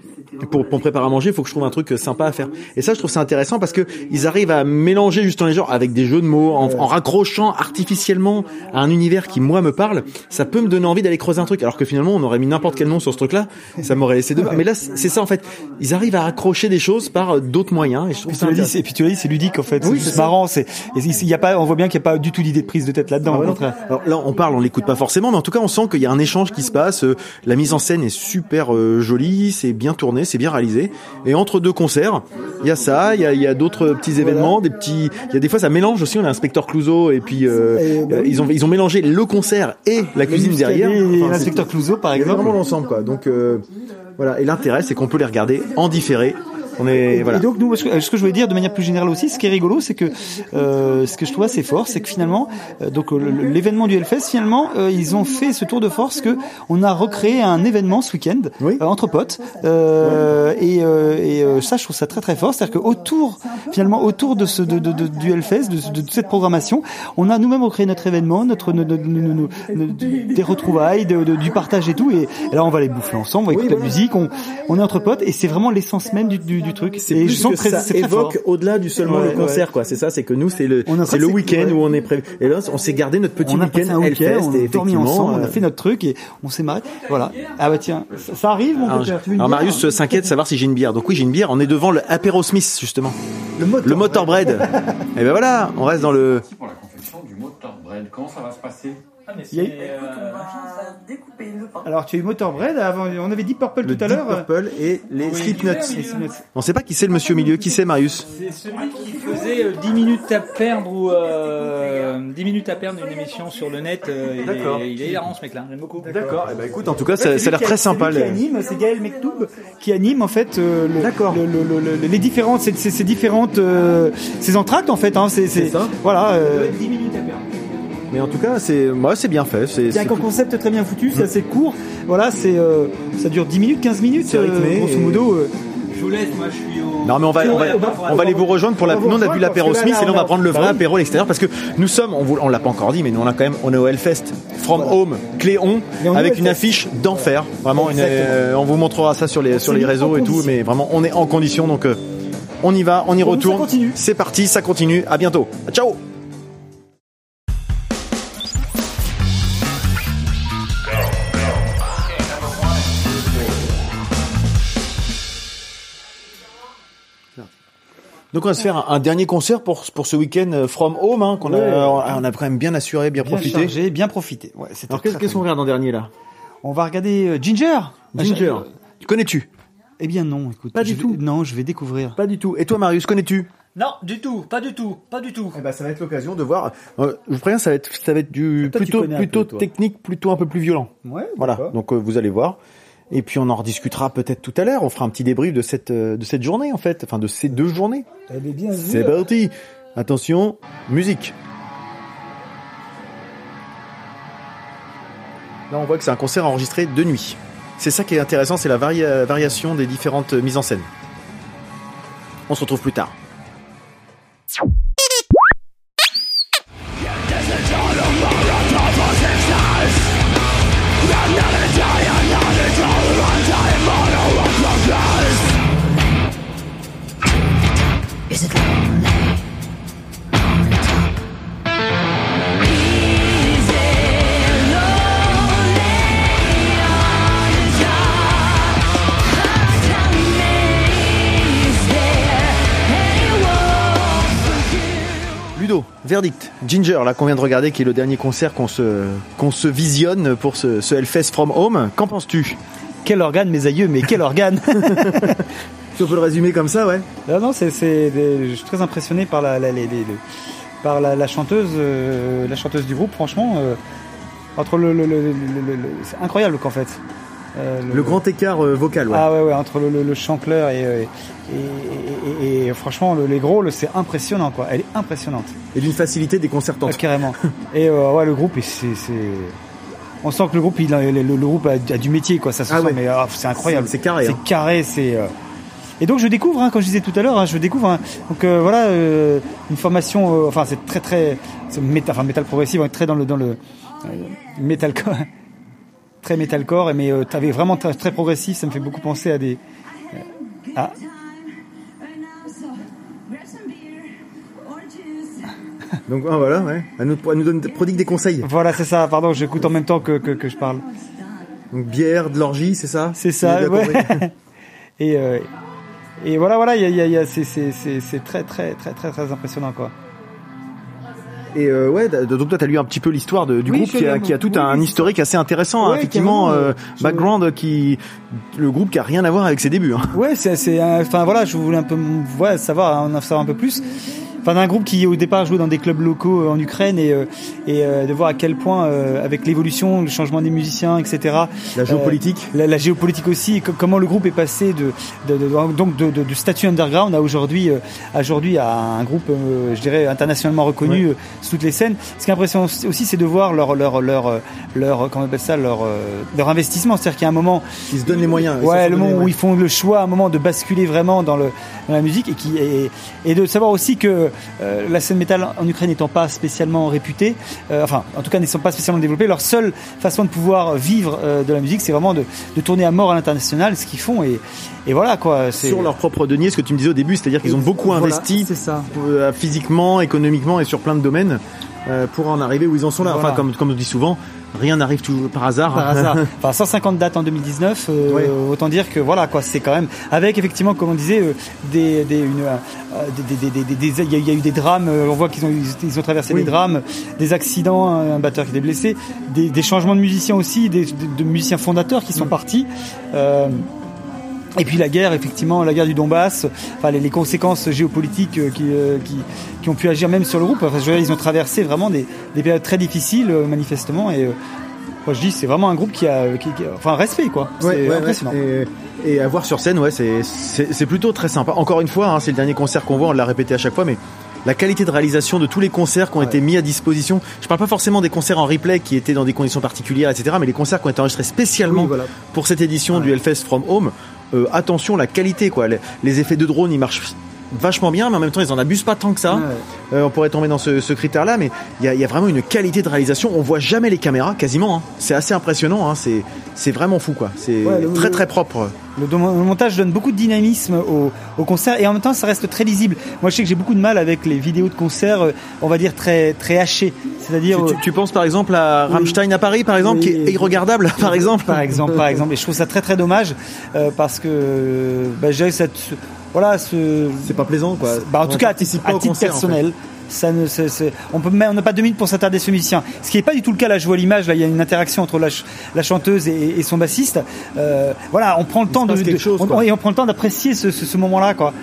[SPEAKER 1] pour, pour préparer à manger, il faut que je trouve un truc sympa à faire. Et ça, je trouve ça intéressant parce que ils arrivent à mélanger justement les genres avec des jeux de mots, en, en raccrochant artificiellement à un univers qui moi me parle. Ça peut me donner envie d'aller creuser un truc, alors que finalement, on aurait mis n'importe quel nom sur ce truc-là, ça m'aurait laissé de. Mais là, c'est ça en fait. Ils arrivent à raccrocher des choses par euh, d'autres moyens. Et je trouve
[SPEAKER 3] Puis
[SPEAKER 1] ça
[SPEAKER 3] tu dit, et puis tu l'as dit, c'est ludique en fait.
[SPEAKER 1] Oui,
[SPEAKER 3] c'est marrant. C'est, il y a pas, on voit bien qu'il n'y a pas du tout d'idée de prise de tête là-dedans.
[SPEAKER 1] Ah. Alors là, on parle, on l'écoute pas forcément, mais en tout cas, on sent qu'il y a un échange qui se passe. euh, La mise en scène est super euh, jolie, c'est bien tourné, c'est bien réalisé. Et entre deux concerts, il y a ça, il y a, il y a d'autres petits événements, des petits. Il y a des fois, ça mélange aussi. On a Inspecteur Clouseau et puis euh,
[SPEAKER 3] Et, bah
[SPEAKER 1] euh, ils ont ils ont mélangé le concert et la cuisine derrière.
[SPEAKER 3] et
[SPEAKER 1] Enfin,
[SPEAKER 3] l'inspecteur
[SPEAKER 1] c'est-
[SPEAKER 3] Clouseau, par exemple.
[SPEAKER 1] vraiment l'ensemble, quoi. Donc euh, voilà. Et l'intérêt, c'est qu'on peut les regarder en différé On est
[SPEAKER 3] Et,
[SPEAKER 1] voilà.
[SPEAKER 3] et donc nous, ce que, ce que je voulais dire de manière plus générale aussi, ce qui est rigolo, c'est que euh, ce que je trouve assez fort, c'est que finalement, euh, donc l'événement du Hellfest, finalement, euh, ils ont fait ce tour de force que on a recréé un événement ce week-end
[SPEAKER 1] Oui.
[SPEAKER 3] euh, entre potes. Euh, Et, euh, et ça, je trouve ça très très fort. C'est-à-dire que autour, finalement, autour de ce de, de, de- du Hellfest, de, de toute cette programmation, on a nous-mêmes recréé notre événement, notre, des retrouvailles, de, de- du partage et tout. Et, et là, on va les bouffer ensemble, on va écouter la musique, on, on est entre potes, et c'est vraiment l'essence même du, du, du truc.
[SPEAKER 1] C'est plus que
[SPEAKER 3] très,
[SPEAKER 1] ça évoque au-delà du seulement
[SPEAKER 3] Ouais,
[SPEAKER 1] le concert, quoi. C'est ça, c'est que nous, c'est le, c'est le week-end
[SPEAKER 3] ouais.
[SPEAKER 1] où on est prévu. Et là, on s'est gardé notre petit
[SPEAKER 3] week-end
[SPEAKER 1] Hellfest
[SPEAKER 3] on
[SPEAKER 1] et
[SPEAKER 3] a dormi
[SPEAKER 1] effectivement.
[SPEAKER 3] ensemble, on
[SPEAKER 1] euh,
[SPEAKER 3] a fait notre truc et on s'est marré. Voilà. Ah bah tiens, ça, arrive mon
[SPEAKER 1] Alors,
[SPEAKER 3] petit Tu veux une
[SPEAKER 1] alors,
[SPEAKER 3] bière
[SPEAKER 1] Marius s'inquiète de savoir si j'ai une bière. Donc oui, j'ai une bière. On est devant le Apéro Smith justement.
[SPEAKER 3] le moteur.
[SPEAKER 1] Le motor bread. et ben voilà, on reste dans le.
[SPEAKER 7] Merci pour la confection du motor bread. Comment ça va se passer?
[SPEAKER 3] Il y a- Alors tu as eu moteur bread avant, on avait dit purple
[SPEAKER 1] Le
[SPEAKER 3] tout à
[SPEAKER 1] Deep
[SPEAKER 3] l'heure.
[SPEAKER 1] Purple et les Slipknots.
[SPEAKER 3] Et Slipknots.
[SPEAKER 1] On sait pas qui c'est le monsieur au milieu. Qui c'est Marius?
[SPEAKER 2] C'est celui qui faisait euh, 10 minutes à perdre ou euh, 10 minutes à perdre une émission sur le net. euh, il,
[SPEAKER 1] D'accord.
[SPEAKER 2] est, il est hilarant ce mec-là, j'aime beaucoup.
[SPEAKER 1] D'accord. Et ben écoute, en tout cas, ça,
[SPEAKER 3] c'est
[SPEAKER 1] ça a l'air très sympa.
[SPEAKER 3] C'est qui anime, c'est Gaël Mektoub qui anime en fait euh, le,
[SPEAKER 1] D'accord.
[SPEAKER 3] le- le- le- le- les différentes, ces, ces- ces différentes, euh, ces entractes en fait. Hein, c'est,
[SPEAKER 1] C'est ça.
[SPEAKER 3] Voilà. euh,
[SPEAKER 2] 10 minutes à perdre.
[SPEAKER 1] Mais en tout cas, c'est, moi, c'est bien fait. C'est,
[SPEAKER 3] un concept très bien foutu, c'est assez court. Voilà, c'est, euh, ça dure 10 minutes, 15 minutes,
[SPEAKER 1] C'est rythmé
[SPEAKER 3] euh, grosso
[SPEAKER 1] et-
[SPEAKER 3] modo. euh.
[SPEAKER 2] Je vous laisse, moi je suis au.
[SPEAKER 1] Non mais on va, on va,
[SPEAKER 3] on va-
[SPEAKER 1] on va aller vous rejoindre pour la. Nous on a vu
[SPEAKER 3] rejoindre
[SPEAKER 1] l'apéro Smith et
[SPEAKER 3] là,
[SPEAKER 1] on va prendre le vrai
[SPEAKER 3] bah
[SPEAKER 1] apéro à l'extérieur parce que nous sommes, on, on l'a pas encore dit, mais nous on a quand même, on est au Hellfest From Home Cléon avec une affiche d'enfer. Vraiment, une, euh, on vous montrera ça sur les sur les réseaux et tout,
[SPEAKER 3] condition.
[SPEAKER 1] mais vraiment on est en condition donc euh, on y va, on y retourne.
[SPEAKER 3] ça continue.
[SPEAKER 1] C'est parti, ça continue. À bientôt. Ciao. Donc on va se faire un, un dernier concert pour pour ce week-end euh, From Home hein, qu'on
[SPEAKER 3] Ouais.
[SPEAKER 1] a on a quand même bien assuré, bien,
[SPEAKER 3] Bien
[SPEAKER 1] profité.
[SPEAKER 3] chargé, bien profité. Ouais,
[SPEAKER 1] Alors qu'est-ce qu'on regarde en dernier là?
[SPEAKER 3] On va regarder euh, Ginger.
[SPEAKER 1] Ginger.
[SPEAKER 3] Ah,
[SPEAKER 1] Tu connais-tu?
[SPEAKER 3] Eh bien non, écoute.
[SPEAKER 1] Pas du
[SPEAKER 3] vais-
[SPEAKER 1] tout.
[SPEAKER 3] Non, je vais découvrir.
[SPEAKER 1] Pas du tout. Et toi Marius, connais-tu?
[SPEAKER 2] Non, du tout, pas du tout, pas du tout.
[SPEAKER 1] Eh ben ça va être l'occasion de voir. Euh, je vous préviens, ça va être ça va être du plutôt plutôt
[SPEAKER 3] peu,
[SPEAKER 1] technique, plutôt un peu plus violent.
[SPEAKER 3] Ouais.
[SPEAKER 1] Voilà. Donc euh, vous allez voir. Et puis on en rediscutera peut-être tout à l'heure. On fera un petit débrief de cette euh, de cette journée en fait, enfin de ces deux journées.
[SPEAKER 3] Est bien
[SPEAKER 1] C'est parti. Attention, musique. Là, on voit que c'est un concert enregistré de nuit. C'est ça qui est intéressant, c'est la varia- variation des différentes mises en scène. On se retrouve plus tard. Verdict. Ginger, là qu'on vient de regarder, qui est le dernier concert qu'on se qu'on se visionne pour ce, ce Hellfest From Home. Qu'en penses-tu?
[SPEAKER 3] Quel organe, mes aïeux, mais quel organe?
[SPEAKER 1] Si on peut le résumer comme ça, ouais.
[SPEAKER 3] Non, non, c'est, c'est des- je suis très impressionné par la, la, les- les- les- par la, la chanteuse, euh, la chanteuse du groupe. Franchement, euh, entre le, le, le- le- le- le- c'est incroyable qu'en fait. Euh,
[SPEAKER 1] Le grand écart euh, vocal, ouais.
[SPEAKER 3] Ah ouais, ouais, entre le, le, le chanteur et, euh, et, et, et- et franchement, le- les gros, c'est impressionnant, quoi. Elle est impressionnante,
[SPEAKER 1] Et d'une facilité
[SPEAKER 3] Ah,
[SPEAKER 1] déconcertante.
[SPEAKER 3] carrément. Et euh, ouais, le groupe, c'est, c'est, on sent que le groupe, il a, le, groupe a, a du métier, quoi. Ça se
[SPEAKER 1] Ah
[SPEAKER 3] sent,
[SPEAKER 1] ouais.
[SPEAKER 3] mais ah, c'est incroyable.
[SPEAKER 1] C'est- c'est carré, hein.
[SPEAKER 3] C'est carré, c'est. euh, Et donc je découvre, hein, comme je disais tout à l'heure, hein, je découvre. hein, donc euh, voilà, euh, une formation. euh, enfin, c'est très très, métal, enfin métal progressif, on est très dans le dans le metalcore, très metalcore, mais euh, t'avais vraiment très, très progressif. Ça me fait beaucoup penser à des. euh, ah,
[SPEAKER 1] Donc ah, voilà, ouais. Elle nous, elle nous donne, prodigue des conseils.
[SPEAKER 3] voilà, c'est ça. Pardon, j'écoute en même temps que, que, que je parle.
[SPEAKER 1] Donc bière, de l'orgie, c'est ça
[SPEAKER 3] C'est ça. ouais. et euh, et voilà, voilà, il y a, y a- y a- c'est très très très très très impressionnant quoi.
[SPEAKER 1] Et euh, ouais, donc toi t'as lu un petit peu l'histoire du
[SPEAKER 3] Oui,
[SPEAKER 1] groupe qui a,
[SPEAKER 3] l'ai-
[SPEAKER 1] qui a tout
[SPEAKER 3] oui,
[SPEAKER 1] un
[SPEAKER 3] oui,
[SPEAKER 1] historique assez intéressant, hein, effectivement, euh,
[SPEAKER 3] euh,
[SPEAKER 1] background qui, le groupe qui a rien à voir avec ses débuts. Hein.
[SPEAKER 3] Ouais, c'est, un- enfin voilà, je voulais un peu, ouais, savoir, en savoir un peu plus. Enfin d'un groupe qui au départ jouait dans des clubs locaux euh, en Ukraine et euh, et euh, de voir à quel point avec l'évolution, le changement des musiciens, etc.
[SPEAKER 1] La géopolitique.
[SPEAKER 3] la, la géopolitique aussi, et comment le groupe est passé de, de, de- donc de, de- du statut underground à aujourd'hui, aujourd'hui à un groupe, je dirais internationalement reconnu euh, sur toutes les scènes. Ce qui est impressionnant aussi, c'est de voir leur leur leur leur comment on appelle ça leur leur investissement, c'est-à-dire qu'il y a un moment
[SPEAKER 1] Ils se donnent les moyens.
[SPEAKER 3] Ouais, le moment où
[SPEAKER 1] ouais.
[SPEAKER 3] ils font le choix, à un moment de basculer vraiment dans le dans la musique et qui et, et de savoir aussi que euh, la scène métal en Ukraine n'étant pas spécialement réputée, euh, enfin en tout cas n'étant pas spécialement développée, leur seule façon de pouvoir vivre euh, de la musique, c'est vraiment de, de tourner à mort à l'international, ce qu'ils font et et voilà quoi.
[SPEAKER 1] Sur leur propre denier, ce que tu me disais au début, c'est-à-dire qu'ils ont beaucoup
[SPEAKER 3] Voilà,
[SPEAKER 1] investi
[SPEAKER 3] ça.
[SPEAKER 1] physiquement, économiquement et sur plein de domaines euh, pour en arriver où ils en sont là. Enfin, comme, comme on dit souvent, rien n'arrive toujours par hasard.
[SPEAKER 3] par hasard. Enfin, 150 dates en 2019, euh, autant dire que voilà quoi, c'est quand même avec effectivement, comme on disait, euh, des des une euh, des des des des- des- des- il y, a- il y a eu des drames. euh, on voit qu'ils ont ils, ont traversé
[SPEAKER 1] Oui.
[SPEAKER 3] des drames, des accidents, un, batteur qui était blessé, des, des changements de musiciens aussi, des, de, de musiciens fondateurs qui sont
[SPEAKER 1] Mm.
[SPEAKER 3] partis. Euh, et puis la guerre, effectivement, la guerre du Donbass, enfin les, les conséquences géopolitiques euh, qui, euh, qui, qui ont pu agir même sur le groupe. Enfin, je veux dire, ils ont traversé vraiment des, des périodes très difficiles, euh, manifestement. Et euh, moi, je dis, c'est vraiment un groupe qui a, qui, qui- enfin, respect quoi.
[SPEAKER 1] Ouais,
[SPEAKER 3] c'est
[SPEAKER 1] ouais,
[SPEAKER 3] impressionnant.
[SPEAKER 1] ouais. Et, et à voir sur scène, ouais, c'est plutôt très sympa. Encore une fois, hein, c'est le dernier concert qu'on voit, on l'a répété à chaque fois, mais la qualité de réalisation de tous les concerts qui ont été mis à disposition. Je parle pas forcément des concerts en replay qui étaient dans des conditions particulières, etc., mais les concerts qui ont été enregistrés spécialement
[SPEAKER 3] Oui, voilà.
[SPEAKER 1] pour cette édition du Hellfest From Home. Euh, attention, la qualité, quoi. Les, les effets de drone, ils marchent vachement bien, mais en même temps, ils en abusent pas tant que ça.
[SPEAKER 3] Ouais.
[SPEAKER 1] Euh, on pourrait tomber dans ce, ce critère-là, mais il y a, il y a vraiment une qualité de réalisation. On voit jamais les caméras, quasiment. hein. C'est assez impressionnant. Hein. C'est c'est vraiment fou, quoi. C'est
[SPEAKER 3] Ouais, le-
[SPEAKER 1] très très propre.
[SPEAKER 3] Le, montage donne beaucoup de dynamisme au, au concert et en même temps ça reste très lisible. Moi je sais que j'ai beaucoup de mal avec les vidéos de concert, euh, on va dire très très hachées. C'est-à-dire
[SPEAKER 1] Tu, tu- tu penses par exemple à. Rammstein à Paris, par exemple,
[SPEAKER 3] Oui.
[SPEAKER 1] qui est irregardable, par exemple?
[SPEAKER 3] Par exemple, par exemple, et je trouve ça très très dommage euh, parce que bah, cette voilà ce
[SPEAKER 1] C'est pas plaisant, quoi.
[SPEAKER 3] bah, en
[SPEAKER 1] On
[SPEAKER 3] tout cas à titre,
[SPEAKER 1] pas
[SPEAKER 3] à
[SPEAKER 1] au
[SPEAKER 3] titre
[SPEAKER 1] concert, en fait.
[SPEAKER 3] personnel. Ça ne, on peut, on n'a pas deux minutes pour s'attarder sur musicien. Ce qui n'est pas du tout le cas. Là, je vois l'image. Là, il y a une interaction entre la, ch- la chanteuse et, et son bassiste. Euh, voilà, on prend le temps de,
[SPEAKER 1] chose,
[SPEAKER 3] on, et on prend le temps d'apprécier ce, ce, ce moment-là, quoi.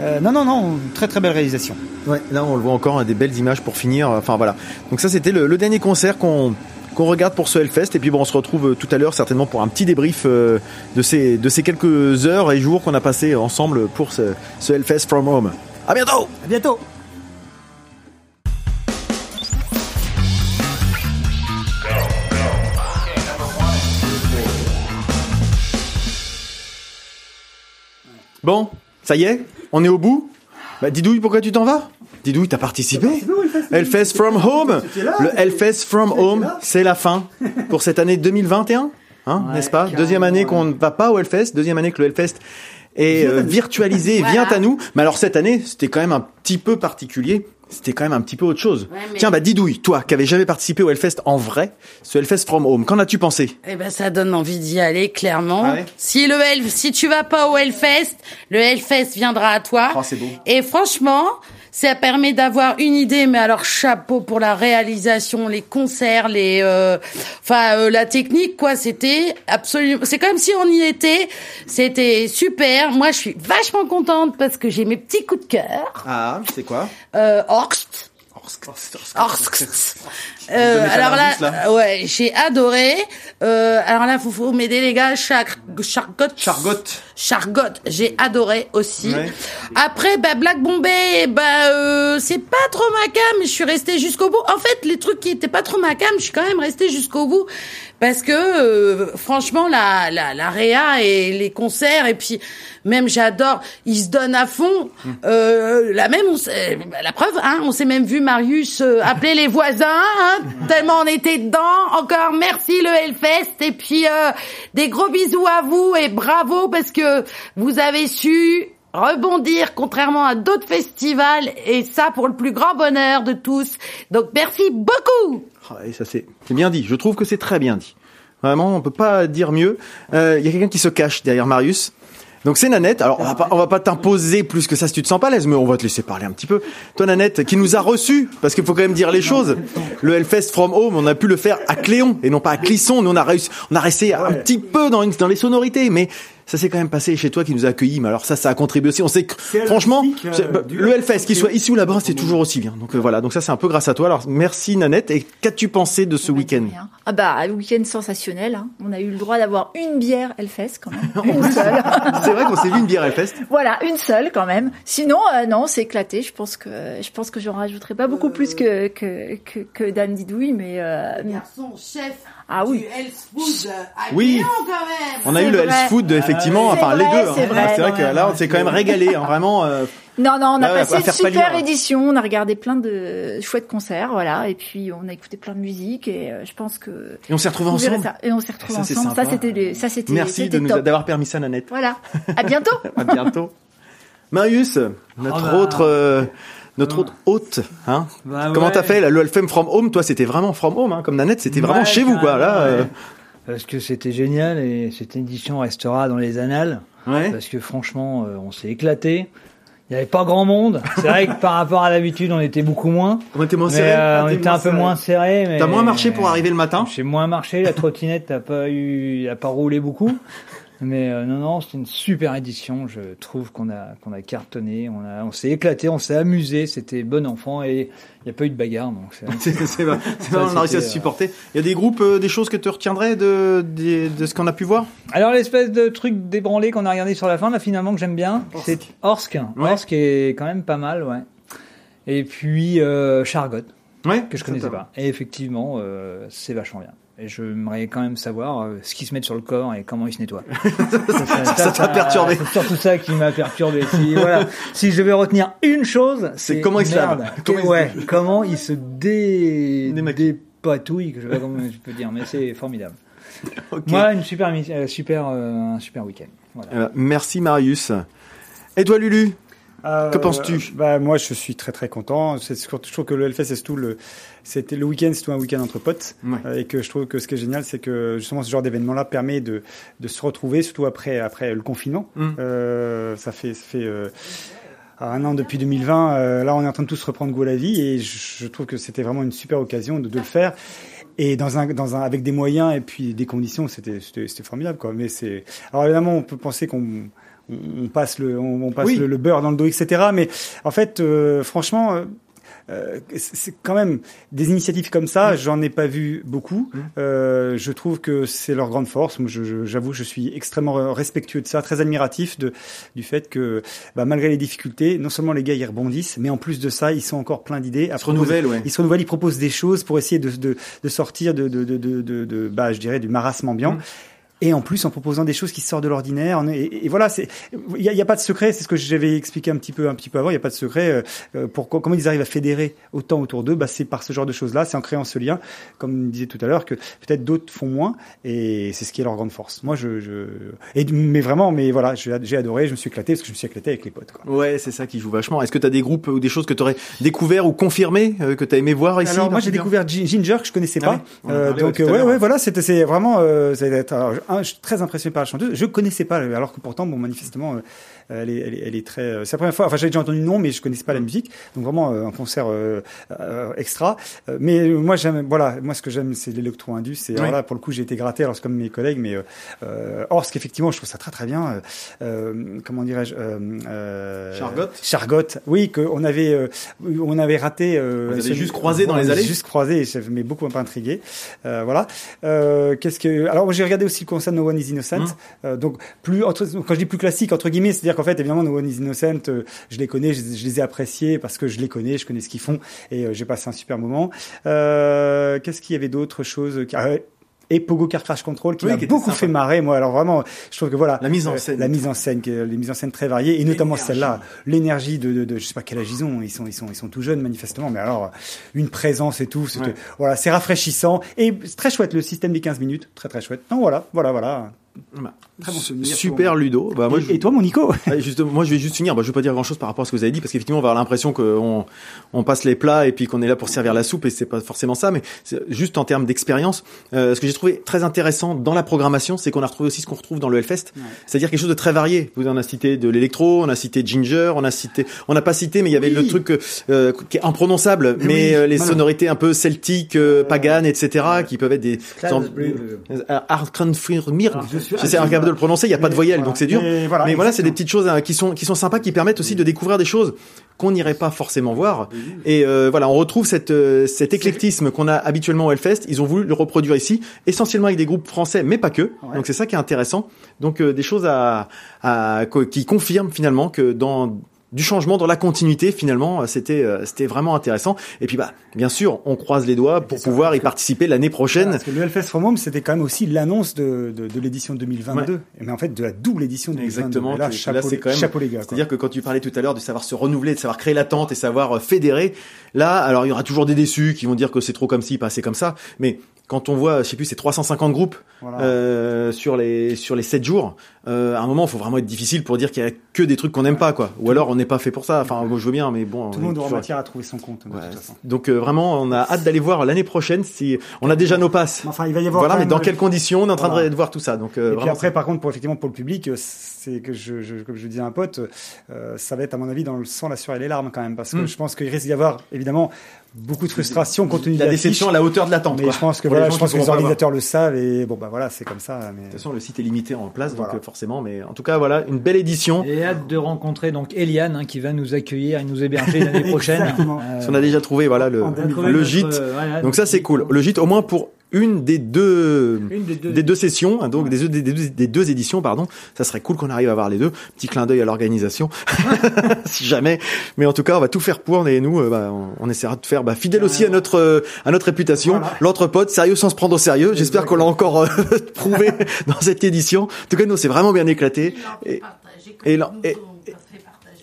[SPEAKER 3] Euh, non, non, non, très très belle réalisation.
[SPEAKER 1] Ouais, là on le voit encore, hein, des belles images pour finir. Enfin voilà. Donc ça c'était le, le dernier concert qu'on qu'on regarde pour ce Hellfest et puis bon on se retrouve euh, tout à l'heure certainement pour un petit débrief euh, de ces de ces quelques heures et jours qu'on a passé ensemble pour ce, ce Hellfest from home. À bientôt.
[SPEAKER 3] À bientôt.
[SPEAKER 1] Bon, ça y est, on est au bout? Bah Didouille, pourquoi tu t'en vas? Didouille, t'as participé Hellfest from home. Le Hellfest from home, c'est la fin pour cette année 2021, hein, n'est-ce pas? Deuxième année qu'on ne va pas au Hellfest, deuxième année que le Hellfest est euh, virtualisé, et vient à nous. Mais alors cette année, c'était quand même un petit peu particulier. C'était quand même un petit peu autre chose.
[SPEAKER 4] Ouais, mais-
[SPEAKER 1] Tiens, bah Didouille, toi qui avais jamais participé au Hellfest en vrai, ce Hellfest from home, qu'en as-tu pensé?
[SPEAKER 4] Eh ben, ça donne envie d'y aller, clairement.
[SPEAKER 1] Ah ouais?
[SPEAKER 4] Si le Hell, si tu vas pas au Hellfest, le Hellfest viendra à toi.
[SPEAKER 1] Oh, c'est beau.
[SPEAKER 4] Et franchement, ça permet d'avoir une idée, mais alors chapeau pour la réalisation, les concerts, les, euh, enfin, euh, la technique, quoi. C'était absolument, c'est comme si on y était. C'était super. Moi, je suis vachement contente parce que j'ai mes petits coups de cœur.
[SPEAKER 1] Ah, c'est quoi?
[SPEAKER 4] Euh, Orst. Orsk. Euh, alors là, euh, ouais, j'ai adoré. Euh, alors là, faut, faut m'aider les gars. Char Chargot.
[SPEAKER 1] Chargot.
[SPEAKER 4] Chargot, j'ai adoré aussi.
[SPEAKER 1] Ouais.
[SPEAKER 4] Après, bah, Black Bombay, bah, euh, c'est pas trop ma cam. Je suis restée jusqu'au bout. En fait, les trucs qui étaient pas trop ma cam, je suis quand même restée jusqu'au bout parce que euh, franchement, la, la la réa et les concerts et puis même j'adore, ils se donnent à fond. Euh, la même, on la preuve, hein, on s'est même vu Marius euh, appeler les voisins, hein, tellement on était dedans. Encore merci le Hellfest et puis euh, des gros bisous à vous et bravo parce que vous avez su rebondir contrairement à d'autres festivals et ça pour le plus grand bonheur de tous. Donc merci beaucoup.
[SPEAKER 1] Ah, et ça c'est bien dit. Je trouve que c'est très bien dit. Vraiment, on peut pas dire mieux. Euh, Il y a quelqu'un qui se cache derrière Marius. Donc c'est Nanette. Alors on va pas, on va pas t'imposer plus que ça si tu te sens pas à l'aise, mais on va te laisser parler un petit peu. Toi Nanette, qui nous a reçus, parce qu'il faut quand même dire les choses. Le Hellfest from Home, on a pu le faire à Cléon et non pas à Clisson. Nous on a réussi, on a resté un petit peu dans, une- dans les sonorités, mais ça s'est quand même passé chez toi qui nous a accueillis. Mais alors ça, ça a contribué aussi. On sait que, franchement,
[SPEAKER 3] euh,
[SPEAKER 1] bah, le
[SPEAKER 3] Hellfest,
[SPEAKER 1] qu'il soit ici ou là-bas, c'est toujours aussi bien. Donc euh, voilà. Donc ça, c'est un peu grâce à toi. Alors merci Nanette. Et qu'as-tu pensé de ce week-end.
[SPEAKER 5] Ah bah, le week-end sensationnel. hein. On a eu le droit d'avoir une bière Hellfest quand même. Une seule.
[SPEAKER 1] C'est vrai qu'on s'est vu une bière Hellfest.
[SPEAKER 5] voilà, une seule quand même. Sinon, euh, non, c'est éclaté. Je pense que je pense que j'en rajouterai pas beaucoup plus que que que, que Dan Didouille, mais euh,
[SPEAKER 4] Garçon, chef
[SPEAKER 5] ah oui.
[SPEAKER 4] du Health Food à
[SPEAKER 1] Oui.
[SPEAKER 4] Lyon, quand même.
[SPEAKER 1] On a eu le. Health Food, effectivement, enfin les deux. hein.
[SPEAKER 5] c'est vrai,
[SPEAKER 1] que là, on s'est quand même régalé, hein, vraiment. euh,
[SPEAKER 5] Non, non, on a passé une super
[SPEAKER 1] pâlir.
[SPEAKER 5] édition. On a regardé plein de chouettes concerts, voilà. Et puis on a écouté plein de musique et euh, je pense que
[SPEAKER 1] Et on s'est retrouvés ensemble.
[SPEAKER 5] ça. Et on s'est retrouvés
[SPEAKER 1] Ça,
[SPEAKER 5] ensemble. Ça c'était ça c'était
[SPEAKER 1] Merci de nous d'avoir permis ça, Nanette.
[SPEAKER 5] Voilà. À bientôt.
[SPEAKER 1] À bientôt. Marius, notre
[SPEAKER 2] bah.
[SPEAKER 1] autre, euh, notre autre hôte, hein.
[SPEAKER 2] Bah
[SPEAKER 1] Comment
[SPEAKER 2] ouais.
[SPEAKER 1] t'as fait le Elfem from home Toi, c'était vraiment from home, hein, comme Nanette, c'était vraiment chez vous, quoi. Là, euh.
[SPEAKER 2] Parce que c'était génial et cette édition restera dans les annales. Parce que franchement, euh, on s'est éclaté. Il n'y avait pas grand monde. C'est vrai que par rapport à d'habitude, on était beaucoup moins.
[SPEAKER 1] On était moins
[SPEAKER 2] Mais,
[SPEAKER 1] serrés.
[SPEAKER 2] euh, on était un peu
[SPEAKER 1] serré.
[SPEAKER 2] moins serré. mais-
[SPEAKER 1] T'as moins marché pour arriver le matin
[SPEAKER 2] J'ai moins marché. La trottinette n'a pas eu, a pas roulé beaucoup. Mais euh, non, non, c'était une super édition. Je trouve qu'on a qu'on a cartonné. On a, on s'est éclaté, on s'est amusé. C'était bon enfant et il n'y a pas eu de bagarre. Donc c'est-
[SPEAKER 1] C'est on a réussi à se
[SPEAKER 2] euh,
[SPEAKER 1] supporter. Il y a des groupes, euh, des choses que tu retiendrais de, de, de ce qu'on a pu voir?
[SPEAKER 2] Alors l'espèce de truc débranlé qu'on a regardé sur la fin, là finalement que j'aime bien, c'est Orsk.
[SPEAKER 1] Ouais.
[SPEAKER 2] Orsk est quand même pas mal, ouais. Et puis euh, Chargot,
[SPEAKER 1] Ouais,
[SPEAKER 2] que je connaissais pas. Et effectivement, c'est vachement bien. J'aimerais quand même savoir euh, ce qu'ils se mettent sur le corps et comment ils se nettoient. ça
[SPEAKER 1] t'a perturbé.
[SPEAKER 2] C'est surtout ça qui m'a perturbé. Si, voilà. si je devais retenir une chose,
[SPEAKER 1] C'est comment ils se lavent. Comment ils se
[SPEAKER 2] ouais, comment ils se dé... Dépatouillent, que je sais pas comment je peux dire, mais c'est formidable. Moi, une super, euh, super, euh, un super week-end. Voilà.
[SPEAKER 1] Euh, merci Marius. Et toi Lulu?
[SPEAKER 3] Euh,
[SPEAKER 1] Que penses-tu?
[SPEAKER 3] Bah moi je suis très très content. Je trouve que le Hellfest c'est tout le c'était le week-end c'est tout un week-end entre potes
[SPEAKER 1] Ouais.
[SPEAKER 3] Euh, et que je trouve que ce qui est génial c'est que justement ce genre d'événement là permet de de se retrouver surtout après après le confinement.
[SPEAKER 1] Mm.
[SPEAKER 3] Euh, ça fait ça fait euh, un an depuis 2020. euh, là on est en train de tous reprendre goût à la vie et je, je trouve que c'était vraiment une super occasion de, de le faire. Et dans un, dans un, avec des moyens et puis des conditions, c'était, c'était, c'était formidable, quoi. Mais c'est, alors évidemment, on peut penser qu'on, on, passe le, on, on passe
[SPEAKER 1] Oui.
[SPEAKER 3] le, le beurre dans le dos, etc. Mais en fait, euh, franchement, euh, c'est quand même des initiatives comme ça. J'en ai pas vu beaucoup. Euh, je trouve que c'est leur grande force. Moi, je- je- j'avoue, je suis extrêmement respectueux de ça, très admiratif de du fait que, bah, malgré les difficultés, non seulement les gars ils rebondissent, mais en plus de ça, ils sont encore pleins d'idées.
[SPEAKER 1] Ils se renouvellent, ouais.
[SPEAKER 3] ils se renouvellent, ils proposent des choses pour essayer de, de, de sortir de, de, de, de, de, bah, je dirais, du marasme ambiant. Et en plus, en proposant des choses qui sortent de l'ordinaire. Et, et voilà, c'est, il y a, pas de secret. C'est ce que j'avais expliqué un petit peu, un petit peu avant. Il y a pas de secret. euh, euh, pour comment ils arrivent à fédérer autant autour d'eux, bah, c'est par ce genre de choses-là. C'est en créant ce lien, comme disait tout à l'heure, que peut-être d'autres font moins. Et c'est ce qui est leur grande force. Moi, je, je, et, mais vraiment, mais voilà, j'ai adoré. Je me suis éclaté parce que je me suis éclaté avec les potes, quoi.
[SPEAKER 1] Ouais, c'est ça qui joue vachement. Est-ce que tu as des groupes ou des choses que tu aurais découvert ou confirmé euh, que tu as aimé voir ici
[SPEAKER 3] Alors moi j'ai découvert Gin- Ginger que je connaissais
[SPEAKER 1] Ah
[SPEAKER 3] pas.
[SPEAKER 1] oui, on en
[SPEAKER 3] Euh, donc
[SPEAKER 1] ouais,
[SPEAKER 3] ouais voilà c'était c'est vraiment euh, ça va être alors, je suis très impressionné par la chanteuse. Je connaissais pas alors que pourtant bon manifestement euh, elle est elle est, elle est très euh, c'est la première fois enfin j'avais déjà entendu le nom mais je connaissais pas la musique. Donc vraiment euh, un concert euh, euh, extra. Euh, mais moi j'aime voilà moi ce que j'aime c'est l'électro indus et alors
[SPEAKER 1] Oui.
[SPEAKER 3] là pour le coup j'ai été gratté alors c'est comme mes collègues mais euh, euh, Orsk effectivement je trouve ça très très bien comment dirais-je euh, euh,
[SPEAKER 1] Chargot
[SPEAKER 3] Chargot oui que on avait euh, on avait raté euh,
[SPEAKER 1] Vous avez juste croisé dans les allées
[SPEAKER 3] juste croisé et ça m'est beaucoup un peu intrigué. Euh, voilà. Euh, qu'est-ce que alors j'ai regardé aussi le concert No One Is Innocent.
[SPEAKER 1] Hum.
[SPEAKER 3] euh, donc plus quand je dis plus classique entre guillemets c'est-à-dire qu'en fait évidemment No One Is Innocent euh, je les connais je, je les ai appréciés parce que je les connais je connais ce qu'ils font et euh, j'ai passé un super moment euh, qu'est-ce qu'il y avait d'autres choses ah, et Pogo Car Crash Control qui
[SPEAKER 1] Oui,
[SPEAKER 3] m'a
[SPEAKER 1] qui
[SPEAKER 3] beaucoup
[SPEAKER 1] sympa.
[SPEAKER 3] fait marrer moi alors vraiment je trouve que voilà
[SPEAKER 1] La mise en
[SPEAKER 3] euh,
[SPEAKER 1] scène.
[SPEAKER 3] la mise en scène les mises en scène très variées et notamment celle-là l'énergie de, de, de je sais pas quel âge ils ont ils sont ils sont ils sont tout jeunes manifestement mais alors une présence et tout
[SPEAKER 1] Ouais.
[SPEAKER 3] voilà c'est rafraîchissant et c'est très chouette le système des 15 minutes très très chouette non voilà voilà voilà
[SPEAKER 1] Bah,
[SPEAKER 3] Très bon souvenir
[SPEAKER 1] Super Ludo. Bah, moi,
[SPEAKER 3] et,
[SPEAKER 1] je-
[SPEAKER 3] et toi mon Nico
[SPEAKER 1] justement, moi, je vais juste finir. Bah, je vais pas dire grand chose par rapport à ce que vous avez dit, parce qu'effectivement, on va avoir l'impression qu'on on passe les plats et puis qu'on est là pour servir la soupe, et c'est pas forcément ça. Mais c'est juste en termes d'expérience, euh, ce que j'ai trouvé très intéressant dans la programmation, c'est qu'on a retrouvé aussi ce qu'on retrouve dans le Hellfest, c'est-à-dire quelque chose de très varié. Vous en a cité de l'électro, on a cité Ginger, on a cité, on n'a pas cité, mais il y avait
[SPEAKER 3] Oui.
[SPEAKER 1] le truc euh, qui est imprononçable, mais,
[SPEAKER 3] oui,
[SPEAKER 1] euh, les
[SPEAKER 3] voilà.
[SPEAKER 1] sonorités un peu celtiques, euh, paganes, etc., qui peuvent être des. J'essaie incapable de le prononcer, il n'y a pas de voyelle,
[SPEAKER 3] voilà.
[SPEAKER 1] donc c'est dur.
[SPEAKER 3] Mais voilà,
[SPEAKER 1] Mais voilà, c'est des petites choses hein, qui sont qui sont sympas, qui permettent aussi de découvrir des choses qu'on n'irait pas forcément voir. Et euh, voilà, on retrouve cette euh, cet éclectisme qu'on a habituellement au Hellfest. Ils ont voulu le reproduire ici, essentiellement avec des groupes français, mais pas que.
[SPEAKER 3] Ouais.
[SPEAKER 1] Donc c'est ça qui est intéressant. Donc euh, des choses à, à qui confirment finalement que dans du changement dans la continuité finalement c'était euh, c'était vraiment intéressant et puis bah bien sûr on croise les doigts pour
[SPEAKER 3] c'est
[SPEAKER 1] pouvoir y participer l'année prochaine
[SPEAKER 3] Parce que le Hellfest From Home, c'était quand même aussi l'annonce de, de, de l'édition 2022. Et Mais en fait, de la double édition 2022.
[SPEAKER 1] Exactement.
[SPEAKER 3] Là, chapeau,
[SPEAKER 1] là, c'est quand même.
[SPEAKER 3] chapeau les gars. quoi.
[SPEAKER 1] C'est-à-dire que quand tu parlais tout à l'heure de savoir se renouveler, de savoir créer l'attente et savoir euh, fédérer, là, alors il y aura toujours des déçus qui vont dire que c'est trop comme ci, pas assez comme ça. Mais quand on voit, je sais plus, c'est 350 groupes
[SPEAKER 3] Voilà.
[SPEAKER 1] euh, sur les sur les 7 jours, euh, à un moment, il faut vraiment être difficile pour dire qu'il y a que des trucs qu'on n'aime pas, quoi. Ou alors on n'est pas fait pour ça. Enfin, moi, je veux bien, mais bon.
[SPEAKER 3] Tout le monde aura matière à trouver son compte, de
[SPEAKER 1] Ouais.
[SPEAKER 3] toute façon.
[SPEAKER 1] Donc euh, vraiment, on a hâte d'aller voir l'année prochaine. Si on a déjà nos passes.
[SPEAKER 3] Enfin, il va y avoir.
[SPEAKER 1] Voilà, mais dans quelles conditions On est en train
[SPEAKER 3] Voilà.
[SPEAKER 1] de voir tout ça. Donc
[SPEAKER 3] Et puis après, par contre, pour effectivement pour le public, c'est que je, je, comme je disais à un pote, ça va être à mon avis dans le sang, la sueur et les larmes quand même, parce que
[SPEAKER 1] Mm.
[SPEAKER 3] je pense qu'il risque d'y avoir évidemment beaucoup de frustration compte tenu de
[SPEAKER 1] la déception à la hauteur de l'attente.
[SPEAKER 3] Mais
[SPEAKER 1] quoi.
[SPEAKER 3] je pense que
[SPEAKER 1] les
[SPEAKER 3] voilà,
[SPEAKER 1] gens
[SPEAKER 3] je pense que les organisateurs le savent et bon bah voilà, c'est comme ça. Mais
[SPEAKER 1] De toute façon, le site est limité en place, donc
[SPEAKER 3] Voilà.
[SPEAKER 1] euh, forcément. Mais en tout cas, voilà, une belle édition.
[SPEAKER 2] Et hâte de rencontrer donc Eliane hein, qui va nous accueillir et nous héberger l'année prochaine. Euh,
[SPEAKER 1] Si on a déjà trouvé, voilà, le, le
[SPEAKER 2] notre,
[SPEAKER 1] gîte.
[SPEAKER 2] euh, voilà,
[SPEAKER 1] Donc ça, c'est cool. Le gîte, au moins pour une des deux,
[SPEAKER 2] Une des deux.
[SPEAKER 1] des deux sessions, hein, donc des, deux- des, deux- des deux éditions, pardon. Ça serait cool qu'on arrive à voir les deux. Petit clin d'œil à l'organisation, si jamais. Mais en tout cas, on va tout faire pour. Et nous, euh, bah, on, on essaiera de faire bah, fidèle aussi à notre euh, à notre réputation.
[SPEAKER 3] Voilà.
[SPEAKER 1] Sérieux sans se prendre au sérieux. J'espère qu'on l'a encore euh, prouvé dans cette édition. En tout cas, nous, c'est vraiment bien éclaté. Et, et l'en- et-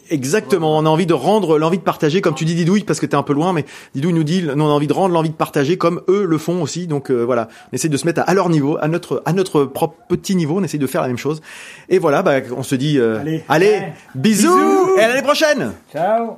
[SPEAKER 1] Exactement, on a envie de rendre l'envie de partager, comme tu dis Didouille, parce que t'es un peu loin, mais Didouille nous dit, nous on a envie de rendre l'envie de partager comme eux le font aussi. Donc euh, voilà, on essaie de se mettre à, à leur niveau, à notre à notre propre petit niveau, on essaie de faire la même chose. Et voilà, bah, on se dit, euh,
[SPEAKER 3] Allez.
[SPEAKER 2] Ouais.
[SPEAKER 1] bisous,
[SPEAKER 3] Bisous.
[SPEAKER 1] et à l'année prochaine.
[SPEAKER 2] Ciao.